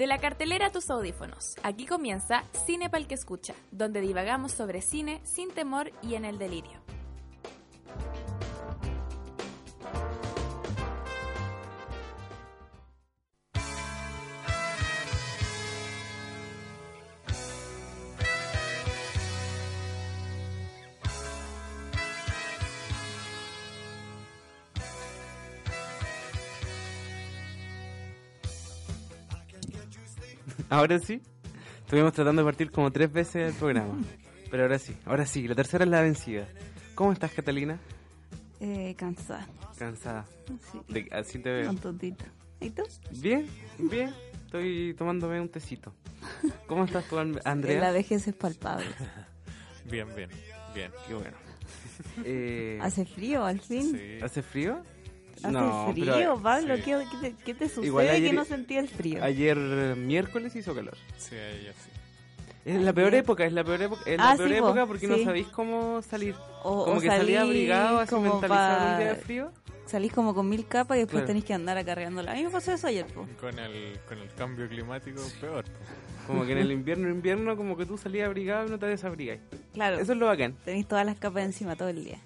De la cartelera a tus audífonos, aquí comienza Cine Pal que escucha, donde divagamos sobre cine sin temor y en el delirio. Ahora sí. Estuvimos tratando de partir como tres veces el programa. Pero ahora sí, ahora sí, la tercera es la vencida. ¿Cómo estás, Catalina? Eh, cansada. Cansada. Sí. De- así te veo. Un tontito. ¿Y tú? Bien, bien. Estoy tomándome un tecito. ¿Cómo estás tú, An- Andrea? La vejez es palpable. Bien, bien, bien. Qué bueno. Eh, ¿Hace frío al fin? Sí. ¿Hace frío? ¿Hace No, frío, pero Pablo? sí. ¿Qué, qué te, qué te sucede Igual ayer- que no sentía el frío? ayer miércoles hizo calor. Sí, ahí así. Es la peor época, es la peor época, es la Ah, peor sí, po, época porque no sí. sabéis cómo salir. O- como o que salís abrigado, así como mentalizado pa- un día de frío. Salís como con mil capas y después Claro. tenés que andar acarreándola. A mí me pasó eso ayer, po. Con el, con el cambio climático, peor. po. Como que en el invierno, invierno, como que tú salías abrigado y no te desabrigáis. Claro, Eso es lo bacán. tenés todas las capas encima todo el día.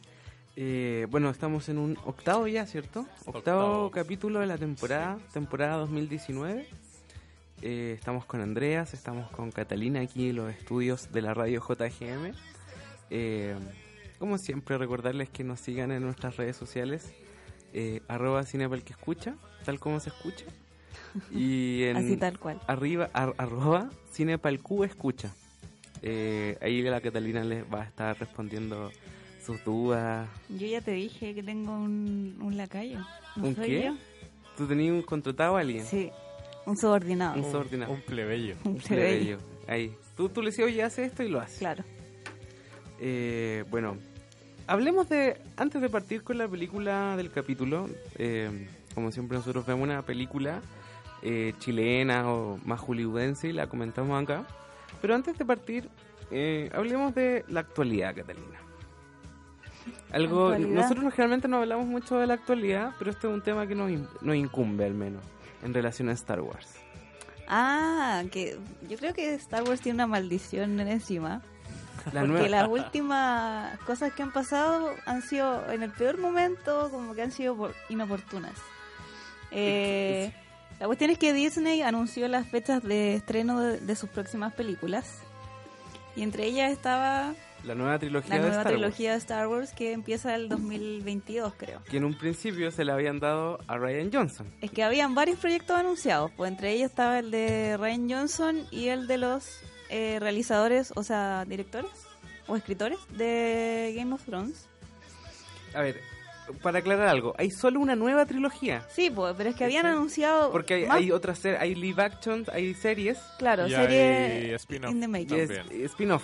Eh, bueno, estamos en un octavo ya, ¿cierto? Octavo, Octavo. capítulo de la temporada, temporada 2019. Eh, estamos con Andreas, estamos con Catalina aquí en los estudios de la radio JGM. Eh, como siempre, recordarles que nos sigan en nuestras redes sociales, eh, arroba Cinepal que escucha, tal como se escucha. Y en Así tal cual. arriba, ar- arroba Cinepalq escucha. Eh, ahí la Catalina les va a estar respondiendo sus dudas, Yo ya te dije que tengo un, un lacayo. ¿No ¿Un soy qué? yo? ¿Tú tenías un contratado a alguien? Sí, un subordinado. Un subordinado. Un plebeyo. Un Un plebeyo. plebeyo. Ahí. Tú, tú le decías, oye, hace esto y lo hace. Claro. Eh, bueno, hablemos de, antes de partir con la película del capítulo, eh, como siempre nosotros vemos una película eh, chilena o más hollywoodense y la comentamos acá. Pero antes de partir, eh, hablemos de la actualidad, Catalina. Algo, nosotros generalmente no hablamos mucho de la actualidad, pero este es un tema que nos, nos incumbe al menos en relación a Star Wars. Ah, que yo creo que Star Wars tiene una maldición encima. La porque nueva- las últimas cosas que han pasado han sido en el peor momento, como que han sido por- inoportunas. Eh, la cuestión es que Disney anunció las fechas de estreno de, de sus próximas películas. Y entre ellas estaba la nueva trilogía la de nueva Star Wars. trilogía de Star Wars que empieza el 2022, creo. que en un principio se le habían dado a Ryan Johnson. Es que habían varios proyectos anunciados, pues entre ellos estaba el de Ryan Johnson y el de los eh, realizadores, o sea, directores o escritores de Game of Thrones. A ver, para aclarar algo, hay solo una nueva trilogía. Sí, pues, pero es que habían anunciado Porque hay, hay otras hay live action, hay series claro, Y serie hay spin-off. spin-off.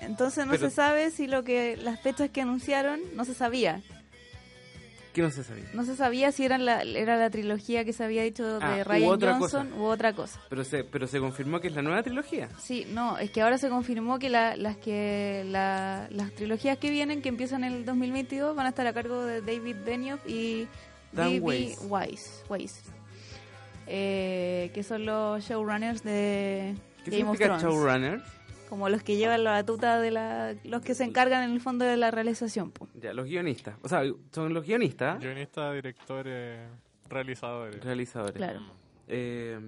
Entonces no Pero- se sabe si lo que las fechas que anunciaron no se sabía. Que no se sabía. No se sabía si eran la, era la trilogía que se había dicho Ah, de u Ryan otra Johnson cosa. u otra cosa. Pero se, pero se confirmó que es la nueva trilogía. Sí, no, es que ahora se confirmó que la- las que la- las trilogías que vienen, que empiezan en el 2022, van a estar a cargo de David Benioff y Dan D.B. Weiss. Weiss, Weiss, eh, que son los showrunners de ¿Qué Game of significa Thrones, showrunner? Como los que llevan la batuta de la, los que se encargan en el fondo de la realización. po. Ya, los guionistas. O sea, son los guionistas, Guionista, directores, realizadores. realizadores. Claro. Eh,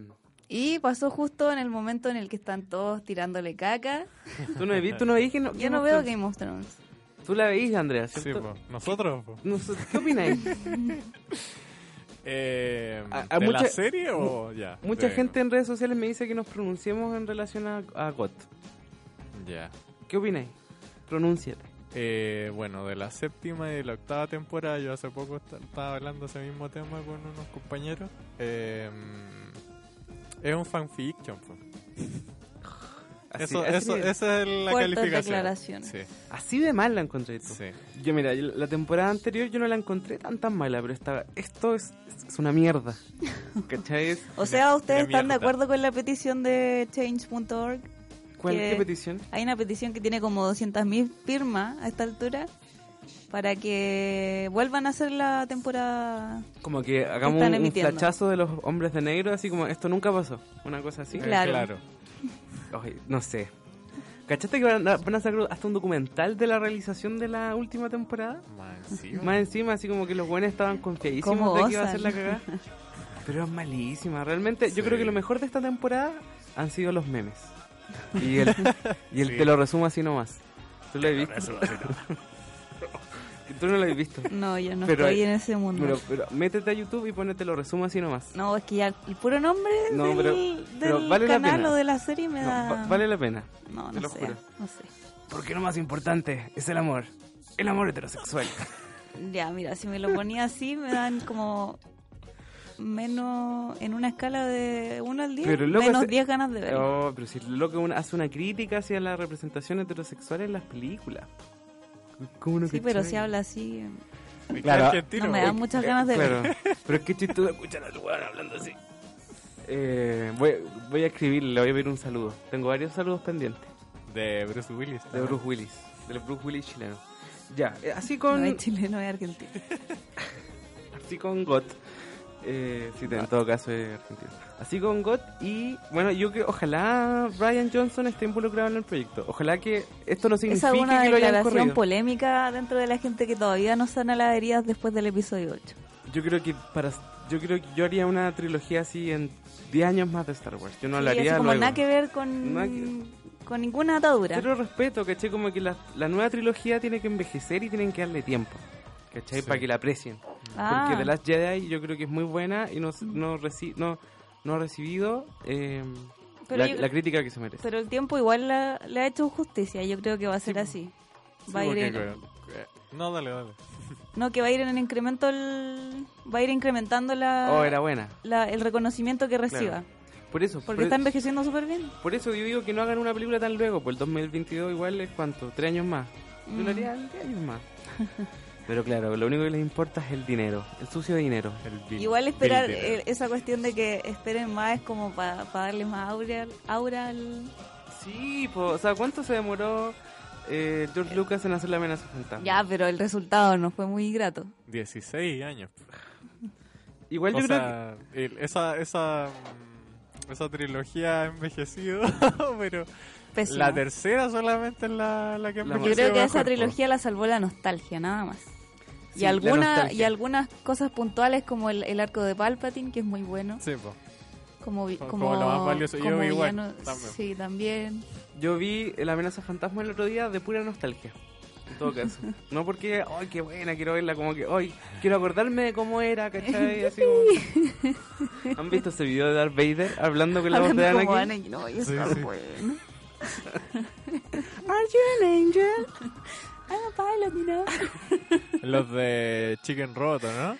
Y pasó justo en el momento en el que están todos tirándole caca. ¿Tú no tú no veis que no, Yo no veo Game of Thrones. Tú la veís, Andrea, Sí, po. Nosotros, po. ¿Qué opináis? Eh, A- a ¿De mucha- la serie o ya? Mucha De- gente en redes sociales me dice que nos pronunciemos en relación a, a GOT. Ya. ¿Qué opináis? Pronúnciate. Eh, bueno, de la séptima y de la octava temporada, yo hace poco est- estaba hablando ese mismo tema con unos compañeros. Eh, es un fanfiction. Así, eso, así eso, de- esa es la calificación. Sí, así de mal la encontré tú. sí. Yo, mira, yo la temporada anterior yo no la encontré tan tan mala, pero esta, esto es, es una mierda. ¿Cachai? O sea, ¿ustedes están de acuerdo con la petición de change.org? ¿Cuál Que- qué petición? Hay una petición que tiene como 200.000 firmas a esta altura para que vuelvan a hacer la temporada. Como que hagamos Están un, un flachazo de los hombres de negro, así como esto nunca pasó. Una cosa así. Eh, Claro. No sé. ¿Cachaste que van a, van a sacar hasta un documental de la realización de la última temporada? Más encima. Más encima, así como que los buenos estaban confiadísimos ¿Cómo de que iba a ser la cagada. Pero es malísima. Realmente, yo creo que lo mejor de esta temporada han sido los memes. Y el, y el Sí. te lo resumo así nomás. ¿Tú lo has visto? Tú no lo has visto. No, yo no Pero- estoy en ese mundo. Pero, pero métete a YouTube y ponete lo resumo así nomás. no, es que ya el puro nombre No, del, pero- del pero vale la canal pena. o de la serie me No, da... va- vale la pena. no, te no lo sé, juro. no sé. Porque lo más importante es el amor. El amor heterosexual. Ya, mira, si me lo ponía así me dan como menos en una escala de 1 al 10, Pero loco, menos ese- 10 ganas de ver. Oh, pero si lo que uno hace una crítica hacia la representación heterosexual en las películas. ¿Cómo no sí, pero si habla así, no me dan muchas ganas de ver. Claro, pero es que chistoso escuchar al weón hablando así. Eh, voy, voy a escribirle, le voy a pedir un saludo. Tengo varios saludos pendientes. De Bruce Willis. De. Bruce Willis. Del Bruce Willis chileno. Ya, eh, así con. No es chileno, es argentino. Así con GOT. Eh, sí, en todo caso es argentino. Así con GOT y bueno, yo que ojalá Brian Johnson esté involucrado en el proyecto. Ojalá que esto no ¿Es signifique alguna que lo hayan declaración polémica dentro de la gente que todavía no sana las heridas después del episodio 8? Yo creo que para yo creo que yo haría una trilogía así en 10 años más de Star Wars. Yo no Sí, hablaría como luego. nada que ver con, Nada que- con ninguna atadura. Cero respeto, ¿cachai? Como que la, la nueva trilogía tiene que envejecer y tienen que darle tiempo. ¿Cachai? Sí. Para que la aprecien. Ah. Porque The Last Jedi yo creo que es muy buena y no, no, reci- no, no ha recibido eh, Pero la, yo- la crítica que se merece. Pero el tiempo igual la- le ha hecho justicia. Yo creo que va a ser así. Sí, Va a ir en- No, dale, dale. no, que va a ir en el incremento el- va a ir incrementando la, Oh, era buena. la- el reconocimiento que reciba. Claro. Por eso, Porque por, está envejeciendo súper bien. por eso yo digo que no hagan una película tan luego, pues el 2022 igual es cuánto, tres años más. Yo Mm. lo haría tres años más. Pero claro, lo único que les importa es el dinero, el sucio dinero. El Bill- Igual esperar eh, esa cuestión de que esperen más es como para darle más aura, aura al... Sí, po, o sea, ¿cuánto se demoró eh, George Lucas en hacer la amenaza fantasma? Ya, pero el resultado no fue muy grato. 16 años. Igual o yo creo sea, el- esa, esa, mm, esa trilogía ha envejecido, pero Pésimo. la tercera solamente es la, la que La- Yo creo que esa trilogía la salvó la nostalgia, nada más. Sí, y, alguna, y algunas cosas puntuales como el, el arco de Palpatine, que es muy bueno. Sí, po. Como, vi- Como- como, como lo más valioso. Yo como igual, también. Sí, también. Yo vi la amenaza fantasma el otro día de pura nostalgia. En todo caso. No porque, ay, qué buena, quiero verla, como que, ay, quiero acordarme de cómo era, ¿cachai? Así como... ¿Han visto ese video de Darth Vader hablando con la voz de como Anakin? Anakin. Ay, Sí, está sí. bueno. Are you an angel? I'm a pilot, you know. Los de Chicken Roto, ¿no?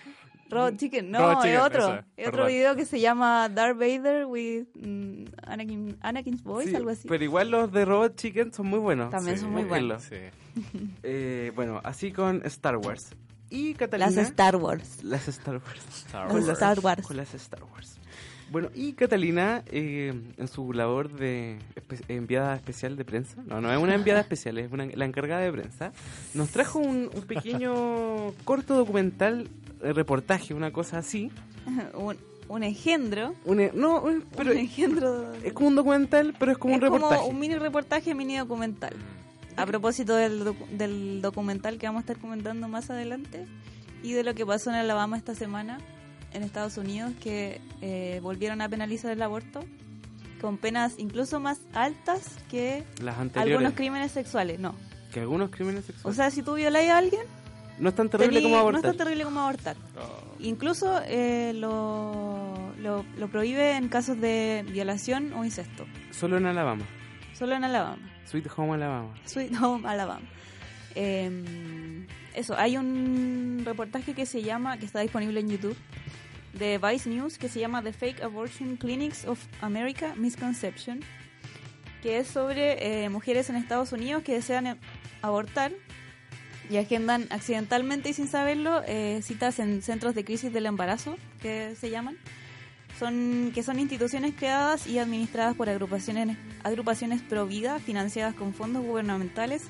Robot Chicken, no, Robot es Chicken, otro. esa, es otro video que se llama Darth Vader with mm, Anakin, Anakin's Voice, Sí, algo así. Pero igual los de Robot Chicken son muy buenos. También son muy buenos. Sí. Eh, bueno, así con Star Wars. Y Catalina... Las Star Wars. Las Star Wars. Star Las Con Wars. Star Wars. Con las Star Wars. Bueno, y Catalina, eh, en su labor de espe- enviada especial de prensa, no, no es una enviada especial, es una, la encargada de prensa, nos trajo un, un pequeño corto documental, eh, reportaje, una cosa así. un, un engendro. Un, eh, no, un- pero un engendro. es como un documental, pero es como un reportaje. como un mini reportaje, mini documental. A propósito del, docu- del documental que vamos a estar comentando más adelante y de lo que pasó en Alabama esta semana en Estados Unidos, que eh, volvieron a penalizar el aborto con penas incluso más altas que Las anteriores. algunos crímenes sexuales. No. que algunos crímenes O sexuales. sea, si tú violas a alguien, no es tan terrible tení- como no abortar. es tan terrible como abortar. Oh, Incluso eh, lo, lo, lo prohíbe en casos de violación o incesto. Solo en Alabama. Solo en Alabama. Sweet Home Alabama. Sweet Home Alabama. Eh, eso, hay un reportaje que se llama, que está disponible en YouTube, de Vice News, que se llama The Fake Abortion Clinics of America Misconception, que es sobre eh, mujeres en Estados Unidos que desean abortar y agendan accidentalmente y sin saberlo eh, citas en centros de crisis del embarazo, que se llaman. Son, que son instituciones creadas y administradas por agrupaciones, agrupaciones pro vida financiadas con fondos gubernamentales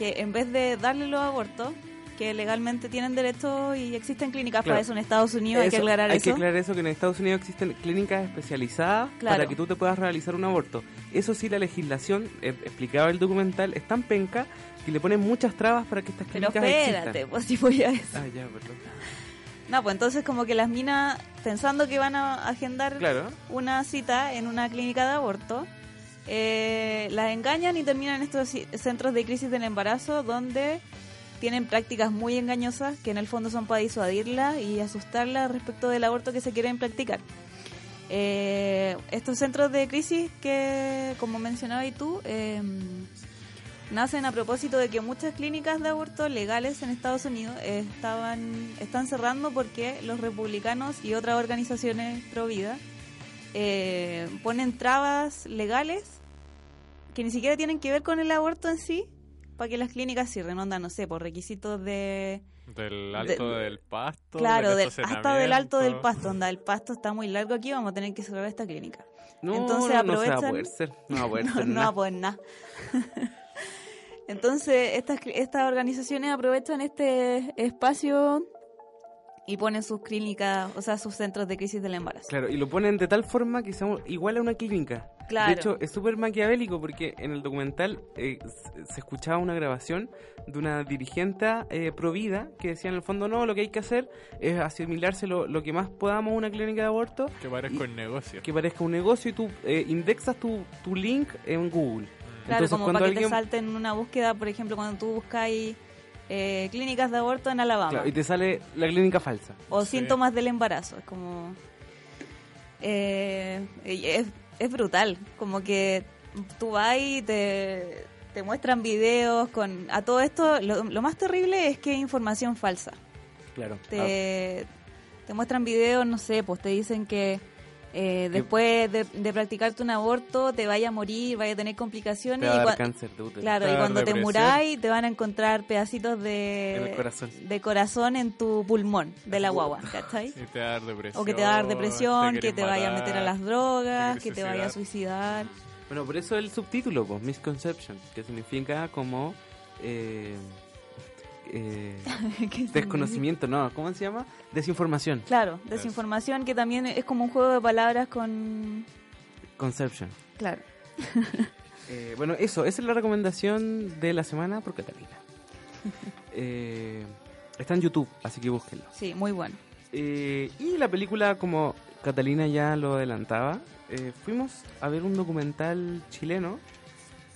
que en vez de darle los abortos que legalmente tienen derecho y existen clínicas Claro. para eso en Estados Unidos, hay que Eso, aclarar hay eso. que aclarar eso, que en Estados Unidos existen clínicas especializadas Claro. para que tú te puedas realizar un aborto. Eso sí, la legislación, eh, explicaba el documental, es tan penca que le ponen muchas trabas para que estas Pero clínicas espérate, existan. pues si voy a eso. Ah, ya, perdón. No, pues entonces como que las minas, pensando que van a agendar Claro. una cita en una clínica de aborto, eh, las engañan y terminan en estos centros de crisis del embarazo donde tienen prácticas muy engañosas que en el fondo son para disuadirla y asustarla respecto del aborto que se quieren practicar. Eh, estos centros de crisis que, como mencionabas tú, eh, nacen a propósito de que muchas clínicas de aborto legales en Estados Unidos estaban están cerrando porque los republicanos y otras organizaciones pro vida eh, ponen trabas legales que ni siquiera tienen que ver con el aborto en sí para que las clínicas cierren, onda, no sé, por requisitos de... Del alto De- del pasto. claro, del del- hasta del alto del pasto, onda, el pasto está muy largo aquí, vamos a tener que cerrar esta clínica. No, Entonces no, no se va a aprovechan- poder ser. No va a poder no, ser no va nada. a poder nada. Entonces, estas, estas organizaciones aprovechan este espacio y ponen sus clínicas, o sea, sus centros de crisis del embarazo. Claro, y lo ponen de tal forma que sea igual a una clínica. Claro. De hecho, es súper maquiavélico porque en el documental eh, se escuchaba una grabación de una dirigente eh, provida que decía en el fondo, no, lo que hay que hacer es asimilarse lo, lo que más podamos a una clínica de aborto, Que parezca un negocio. que parezca un negocio y tú eh, indexas tu, tu link en Google. Claro, Entonces, como cuando para que alguien- te salten una búsqueda, por ejemplo, cuando tú buscáis eh, clínicas de aborto en Alabama Claro, y te sale la clínica falsa. o Sí. síntomas del embarazo. Es como. eh, es, es brutal. Como que tú vas y te, te muestran videos con. A todo esto, lo, lo más terrible es que es información falsa. Claro. Te, te muestran videos, no sé, pues te dicen que. Eh, después de, de practicarte un aborto te vaya a morir, vaya a tener complicaciones te va a y dar cáncer de útero. Claro, Te y va a dar cuando te muráis te van a encontrar pedacitos de, corazón. de corazón en tu pulmón de la guagua, ¿cachai? Y te va a dar depresión. O que te va a dar depresión, que quieres te vaya a matar. meter a las drogas, te que te vaya a suicidar. Bueno, por eso el subtítulo, pues, Misconception, que significa como eh, eh, desconocimiento, no, ¿cómo se llama? Desinformación. Claro, desinformación que también es como un juego de palabras con... Conception. Claro. Eh, bueno, eso, esa es la recomendación de la semana por Catalina. Eh, está en YouTube, así que búsquenlo. Sí, muy bueno. Eh, y la película, como Catalina ya lo adelantaba, fuimos a ver un documental chileno.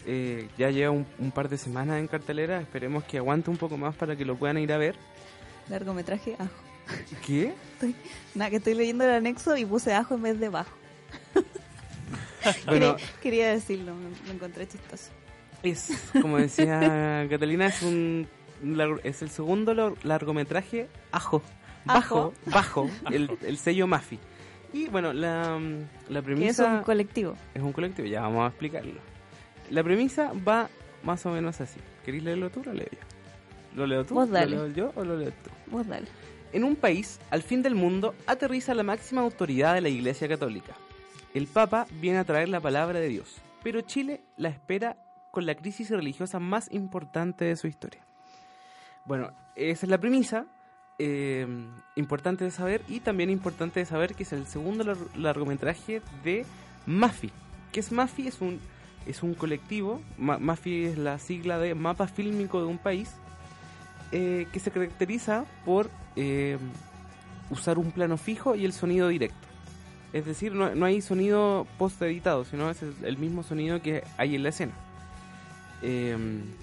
Eh, ya lleva un, un par de semanas en cartelera. Esperemos que aguante un poco más para que lo puedan ir a ver. Largometraje ajo. ¿Qué? Estoy- nada, que estoy leyendo el anexo y puse ajo en vez de bajo. Bueno, Quería, quería decirlo, me, lo encontré chistoso. es, como decía Catalina, es un es el segundo lar- largometraje ajo. Bajo, Ajo. bajo, el, el sello Mafi. Y bueno, la, la premisa... es un colectivo. Es un colectivo, ya vamos a explicarlo. La premisa va más o menos así. ¿Queréis leerlo tú o lo leo yo? ¿Lo leo tú? Vos dale. ¿Lo leo yo o lo leo tú? Vos dale. En un país, al fin del mundo, aterriza la máxima autoridad de la Iglesia Católica. El Papa viene a traer la palabra de Dios, pero Chile la espera con la crisis religiosa más importante de su historia. Bueno, esa es la premisa. eh, importante de saber y también importante de saber que es el segundo lar- largometraje de MAFI. ¿Qué es MAFI? Es un, es un colectivo, Ma- MAFI es la sigla de Mapa Fílmico de un país, eh, que se caracteriza por eh, usar un plano fijo y el sonido directo. Es decir, no, no hay sonido post-editado, sino es el mismo sonido que hay en la escena. Eh,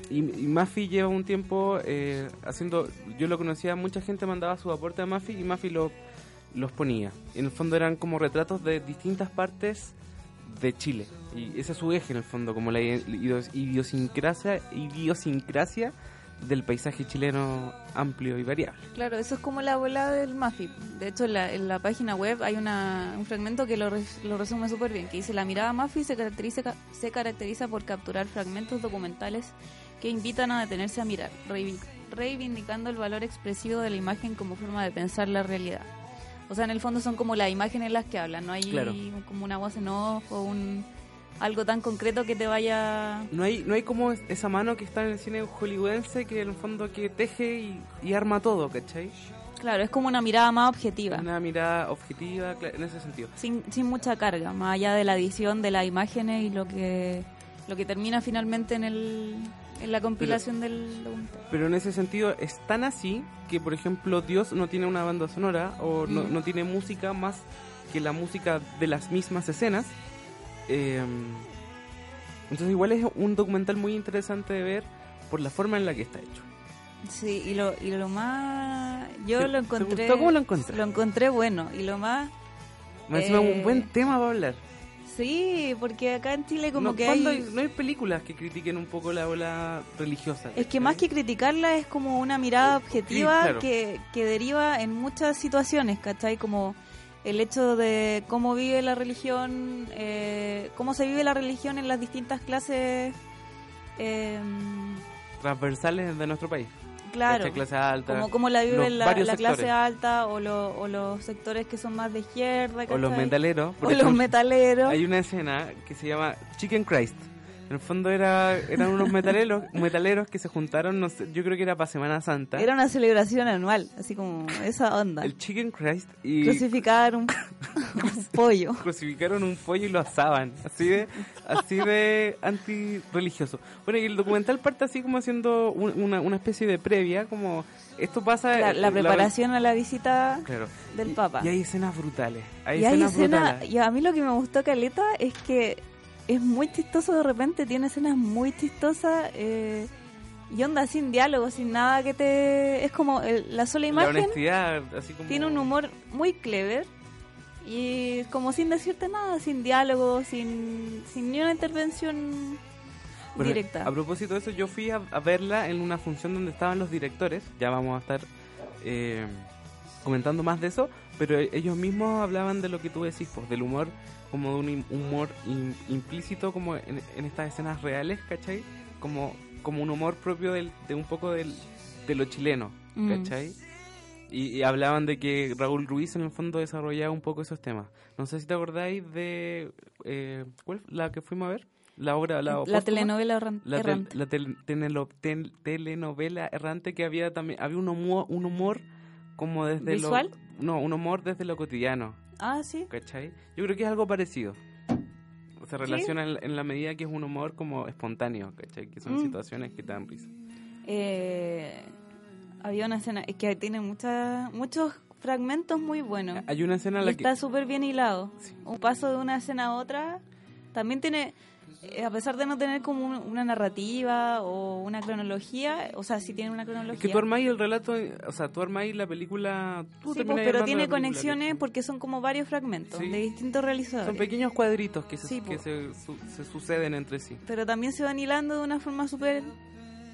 y, y Mafi lleva un tiempo eh, haciendo. Yo lo conocía, mucha gente mandaba su aporte a Mafi y Mafi lo, los ponía. En el fondo eran como retratos de distintas partes de Chile. Y ese es su eje en el fondo, como la idios- idiosincrasia, idiosincrasia del paisaje chileno amplio y variable. Claro, eso es como la abuela del MAFI. De hecho, en la, página web hay una, un fragmento que lo, lo resume súper bien, que dice, la mirada MAFI se caracteriza, se caracteriza por capturar fragmentos documentales que invitan a detenerse a mirar, reivi- reivindicando el valor expresivo de la imagen como forma de pensar la realidad. O sea, en el fondo son como las imágenes las que hablan, no hay Claro. como una voz en off o un, algo tan concreto que te vaya... No hay, no hay como es- esa mano que está en el cine hollywoodense que en el fondo que teje y, y arma todo, ¿cachai? Claro, es como una mirada más objetiva, Una mirada objetiva en ese sentido. sin, sin mucha carga, más allá de la edición de las imágenes y lo que lo que termina finalmente en, el, en la compilación del documental. Pero en ese sentido es tan así que, por ejemplo, Dios no tiene una banda sonora o no, Mm. no tiene música más que la música de las mismas escenas. Eh, entonces igual es un documental muy interesante de ver por la forma en la que está hecho. Sí, y lo, y lo más... Yo ¿Te- lo te encontré... gustó? ¿Cómo lo encontraste? Lo encontré bueno, y lo más... Me Eh, un buen tema para hablar. Sí, porque acá en Chile como no, que ¿cuándo hay... no hay películas que critiquen un poco la ola religiosa. Es que más que criticarla es como una mirada objetiva claro. que, que deriva en muchas situaciones, ¿cachai? Como el hecho de cómo vive la religión, eh, cómo se vive la religión en las distintas clases, eh, transversales de nuestro país. Claro, ¿cachai? Clase alta. como cómo la vive la, clase alta o, lo- o los sectores que son más de izquierda, o los metaleros. por O los metaleros. Hay una escena que se llama Chicken Christ. En el fondo era, eran unos metaleros, metaleros que se juntaron, no sé, yo creo que era para Semana Santa. Era una celebración anual, así como esa onda. el Chicken Christ y Crucificar un, un pollo. crucificaron un pollo y lo asaban. Así de, así de antirreligioso. Bueno, y el documental parte así como haciendo un- una, una especie de previa, como esto pasa... La, en la preparación a la visita Claro. del Y- Papa. Y hay escenas brutales. Hay Y hay escenas escenas, brutales. y a mí lo que me gustó Caleta es que es muy chistoso de repente, tiene escenas muy chistosas eh, y onda sin diálogo, sin nada que te... Es como el- la sola La imagen honestidad, así como... tiene un humor muy clever y como sin decirte nada, sin diálogo, sin, sin ni una intervención Bueno, directa. A propósito de eso, yo fui a, a verla en una función donde estaban los directores. Ya vamos a estar eh, comentando más de eso. Pero ellos mismos hablaban de lo que tú decís, pues, del humor, como de un humor im- implícito, como en, en estas escenas reales, ¿cachai? Como, como un humor propio del, de un poco del, de lo chileno, Mm. ¿cachai? Y, y hablaban de que Raúl Ruiz en el fondo desarrollaba un poco esos temas. No sé si te acordáis de... Eh, ¿Cuál? La que fuimos a ver. La obra... La, la telenovela erran- La, tel- errante. la tel- telenovela errante que había también había un humor, un humor como desde ¿Visual? lo no un humor desde lo cotidiano Ah, sí. ¿cachai? yo creo que es algo parecido se relaciona en, en la medida que es un humor como espontáneo ¿cachai? que son Mm. situaciones que te dan risa Eh, había una escena es que tiene muchas muchos fragmentos muy buenos. hay una escena en la que está súper bien hilado. Sí. Un paso de una escena a otra. También tiene, a pesar de no tener como un- una narrativa o una cronología, o sea, sí tiene una cronología. es que tú armáis el relato o sea tú armáis la película tú Sí, pues, pero tiene conexiones porque son como varios fragmentos Sí. de distintos realizadores. son pequeños cuadritos que se, Sí, que se, su- se suceden entre sí Pero también se van hilando de una forma súper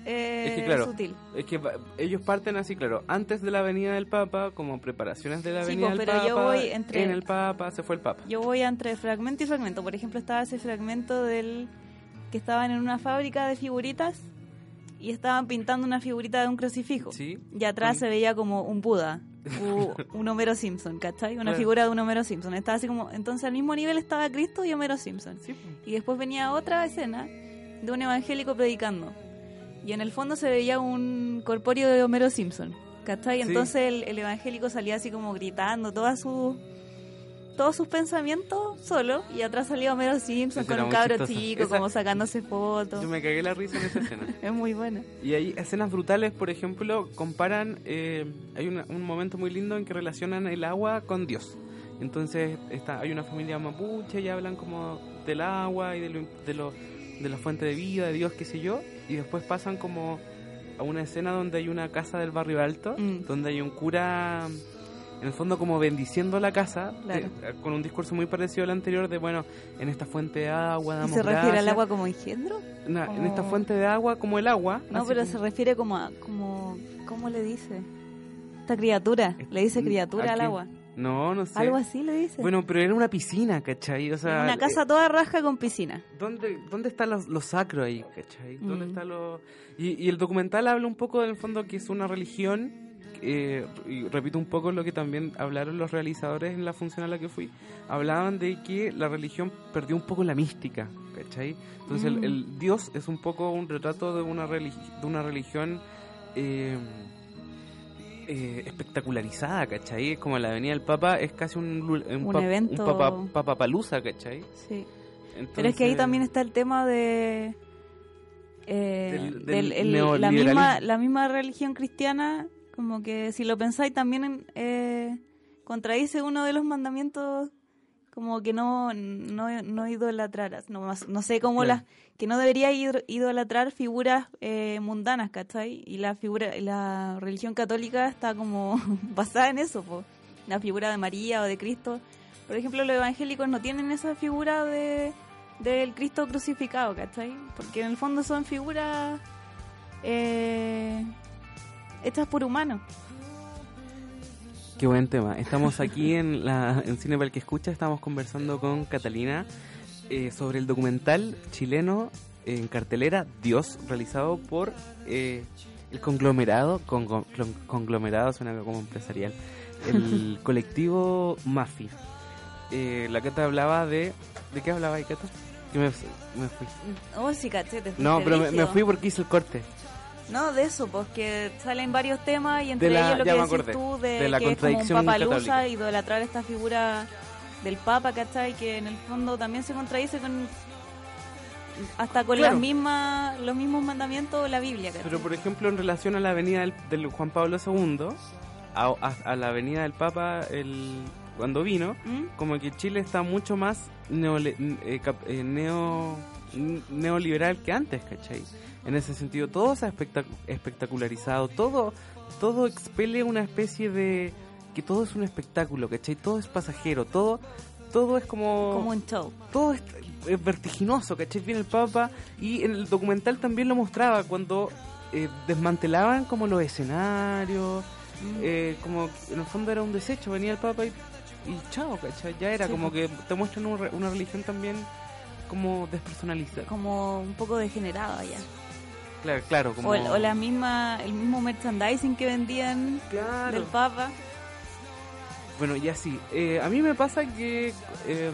eh, Es que, claro, sutil. Es que ellos parten así, claro, antes de la venida del Papa, como preparaciones de la venida del pero Papa. yo voy entre- En el Papa, se fue el Papa. Yo voy entre fragmento y fragmento. Por ejemplo, estaba ese fragmento del que estaban en una fábrica de figuritas y estaban pintando una figurita de un crucifijo. Sí. Y atrás Con- se veía como un Buda, u- un Homero Simpson, ¿cachai? Una figura de un Homero Simpson. Estaba así como, entonces al mismo nivel estaba Cristo y Homero Simpson. Sí. Y después venía otra escena de un evangélico predicando. Y en el fondo se veía un corpóreo de Homero Simpson. ¿Cachai? Sí. Entonces el, el evangélico salía así como gritando todas sus todos sus pensamientos solo y atrás salía Homero Simpson con un cabro chico Esa- como sacándose fotos. Yo me cagué la risa en esa escena. Es muy buena. Y hay escenas brutales, por ejemplo, comparan, eh, hay una- un momento muy lindo en que relacionan el agua con Dios. Entonces está, hay una familia mapuche y hablan como del agua y de, lo, de, lo- de la fuente de vida, de Dios, qué sé yo. Y después pasan como a una escena donde hay una casa del barrio alto, Mm. donde hay un cura, en el fondo como bendiciendo la casa, Claro. eh, con un discurso muy parecido al anterior de, bueno, en esta fuente de agua ¿Y damos se refiere al agua como engendro? Na- En esta fuente de agua, como el agua. No, pero como- se refiere como a, como, ¿cómo le dice? Esta criatura, le dice ¿A criatura al agua. No, no sé. Algo así le dice. Bueno, pero era una piscina, ¿cachai? O sea, una casa eh, toda rasca con piscina. ¿dónde, ¿Dónde está lo, lo sacro ahí, cachai? ¿Dónde Mm. está lo...? Y, y el documental habla un poco del fondo que es una religión eh, y repito un poco lo que también hablaron los realizadores en la función a la que fui, hablaban de que la religión perdió un poco la mística, ¿cachai? Entonces el, Mm. el Dios es un poco un retrato de una, religi- de una religión eh, eh, espectacularizada, ¿cachai? Es como la Avenida del Papa, es casi un, Un pap- evento. papa, papapalusa, ¿cachai? Sí. Pero es que ahí también está el tema de eh, Del- del- del el- la neoliberalismo. misma la misma religión cristiana como que si lo pensáis también eh, contradice uno de los mandamientos como que no no, no idolatraras no, más- no sé cómo Claro. las que no debería id- idolatrar figuras eh, mundanas ¿cachai? y la figura la religión católica está como basada en eso po. la figura de María o de Cristo por ejemplo, los evangélicos no tienen esa figura de del Cristo crucificado, ¿cachai? Porque en el fondo son figuras eh, hechas por humanos. Qué buen tema. Estamos aquí en, la, en Cine para el que escucha, estamos conversando con Catalina eh, sobre el documental chileno en cartelera Dios, realizado por eh, el conglomerado, congo- clon- conglomerado suena como empresarial, el colectivo Mafi. Eh, la Cata hablaba de... ¿De qué hablaba ahí, Cata? Que me, me fui. Oh, sí, cachete. No, pero me, me fui porque hice el corte. No, de eso, porque salen varios temas y entre De la- ellos lo que decís acordé, tú de, de la que es como un contradicción papalusa, idolatrar esta figura del papa, ¿cachai? Que en el fondo también se contradice con hasta con Claro. las mismas los mismos mandamientos de la Biblia, ¿cachai? Pero por ejemplo, en relación a la avenida del, del Juan Pablo II, a, a- a la avenida del Papa el, cuando vino, ¿Mm? como que Chile está mucho más neole- eh, cap- eh, neo, neoliberal que antes, ¿cachai? En ese sentido, todo se ha espectac- espectacularizado, todo, todo expele una especie de... que todo es un espectáculo, ¿cachai? Todo es pasajero, todo, todo es como... como un show. todo es, es vertiginoso, ¿cachai? Viene el Papa y en el documental también lo mostraba cuando eh, desmantelaban como los escenarios, Mm. eh, como en el fondo era un desecho, venía el Papa y, y chao, ¿cachai? Ya era Sí, como que te muestran un una religión también como despersonalizada. como un poco degenerada ya. Claro, claro, como... O, el- o la misma, el mismo merchandising que vendían Claro. del Papa. Bueno, ya sí. Eh, a mí me pasa que, eh,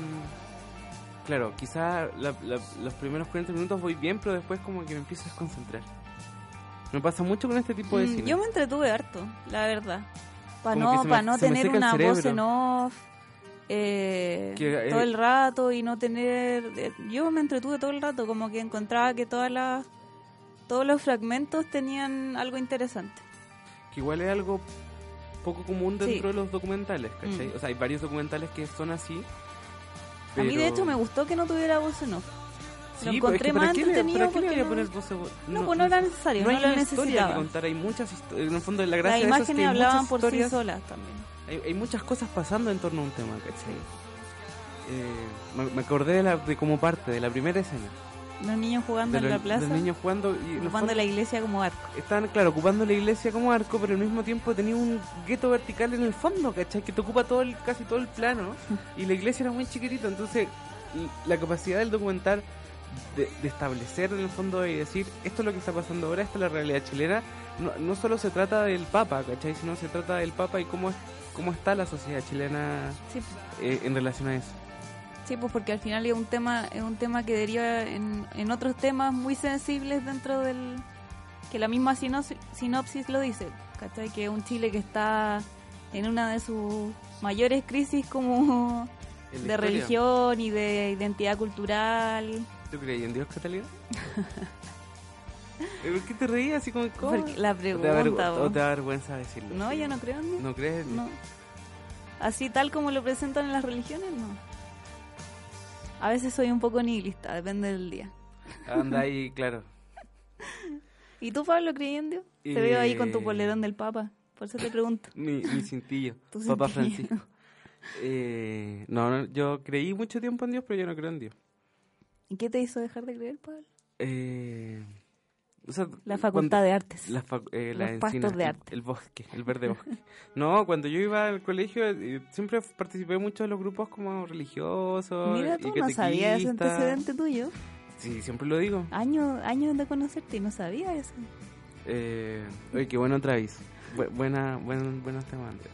claro, quizá la- la- los primeros 40 minutos voy bien, pero después como que me empiezo a desconcentrar. Me pasa mucho con este tipo de Mm, cine. Yo me entretuve harto, la verdad. Para no, pa no tener una voz en off eh, Que, eh, todo el rato y no tener... eh, Yo me entretuve todo el rato, como que encontraba que todas las todos los fragmentos tenían algo interesante. Que igual es algo poco común dentro Sí. de los documentales, ¿cachai? Mm. O sea, hay varios documentales que son así. A mí de pero- hecho me gustó que no tuviera voz en off. Sí, lo pero encontré es que ¿para más le- entretenido ¿Para qué le porque a no- poner voz en- No, pues no era necesario, no, hay lo una historia que necesitaba. contar, hay muchas historias. En el fondo, la Las gracia de eso es que imágenes hablaban por sí solas también. Hay, hay muchas cosas pasando en torno a un tema, ¿cachai? Eh, me, me acordé de, la, de como parte, de la primera escena. Los niños jugando De en la plaza, los niños jugando y ocupando la iglesia como arco. estaban, claro, ocupando la iglesia como arco, pero al mismo tiempo tenía un gueto vertical en el fondo, ¿cachai? Que te ocupa todo el, casi todo el plano y la iglesia era muy chiquitita, entonces la capacidad del documental de, de establecer en el fondo y decir esto es lo que está pasando ahora, esta es la realidad chilena, no, no solo se trata del Papa, ¿cachai? Sino se trata del Papa y cómo, es, cómo está la sociedad chilena Sí, eh, en relación a eso. Sí, pues porque al final es un tema, es un tema que deriva en, en otros temas muy sensibles dentro del que la misma sinopsis, sinopsis lo dice, ¿cachai? Que es un Chile que está en una de sus mayores crisis como de historia. religión y de identidad cultural. ¿Tú crees en Dios, Catalina? ¿Eh, ¿Por qué te reías así como cómo? La ¿O te, da vergü- pregunta, o te da vergüenza decirlo? No, yo no creo en Dios. ¿No crees? en Dios? No. Así tal como lo presentan en las religiones, no. A veces soy un poco nihilista, depende del día. Anda ahí, claro. ¿Y tú, Pablo, creí en Dios? Te veo ahí con tu Eh, polerón del Papa. Por eso te pregunto. Mi, mi cintillo. Papá cintillo. Francisco. Eh, no, no, yo creí mucho tiempo en Dios, pero yo no creo en Dios. ¿Y qué te hizo dejar de creer, Pablo? Eh, o sea, La facultad de artes. La eh, la Los pastos encina, de arte. El, bosque, el verde bosque. no, cuando yo iba al colegio eh, siempre participé mucho de los grupos como religiosos. Mira tú, no sabía ese antecedente tuyo. Sí, siempre lo digo. Años, años de conocerte y no sabía eso. Eh, oye, qué bueno Travis. Bu- buena, buen, buenos temas, Andrés.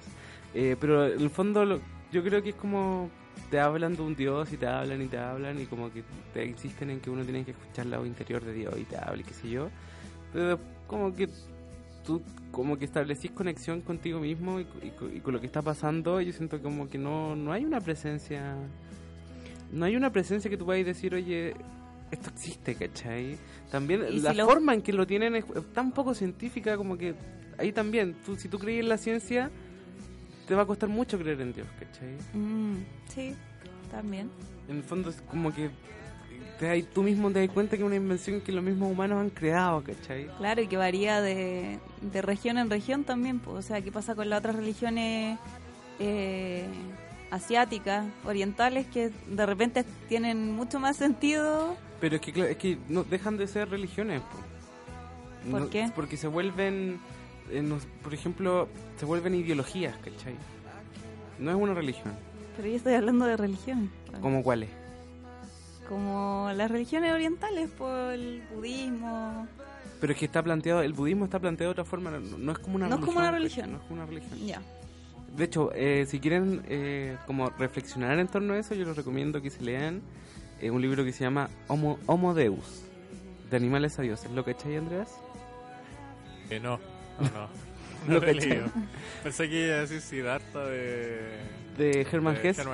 Eh, pero en el fondo lo- yo creo que es como te hablan de un Dios y te hablan y te hablan y como que te insisten en que uno tiene que escuchar la voz interior de Dios y te habla y qué sé yo. Pero como que tú como que establecís conexión contigo mismo y, y y con lo que está pasando. Yo siento como que no, no hay una presencia... No hay una presencia que tú puedas decir, oye, esto existe, ¿cachai? También Y la si lo- forma en que lo tienen es, es tan poco científica como que ahí también, tú, si tú crees en la ciencia, te va a costar mucho creer en Dios, ¿cachai? Mm, sí, también. En el fondo es como que te tú mismo te das cuenta que es una invención que los mismos humanos han creado, ¿cachai? Claro, y que varía de, de región en región también. pues, o sea, ¿qué pasa con las otras religiones eh, asiáticas, orientales, que de repente tienen mucho más sentido? Pero es que, es que no dejan de ser religiones. po. ¿Por No- qué? Porque se vuelven, eh, nos- por ejemplo, se vuelven ideologías, ¿cachai? No es una religión. Pero yo estoy hablando de religión. ¿Como cuáles? Como las religiones orientales, por el budismo. Pero es que está planteado, el budismo está planteado de otra forma, no, no es como una No es religión. como una religión. No es como una religión. Ya. De hecho, eh, si quieren eh, como reflexionar en torno a eso, yo les recomiendo que se lean eh, un libro que se llama Homo, Homo Deus, de animales a dioses. ¿Lo cachai, Andreas? Eh, no, no, no. No No lo he leído. Pensé que iba a decir Siddhartha de... De Hermann de Hesse.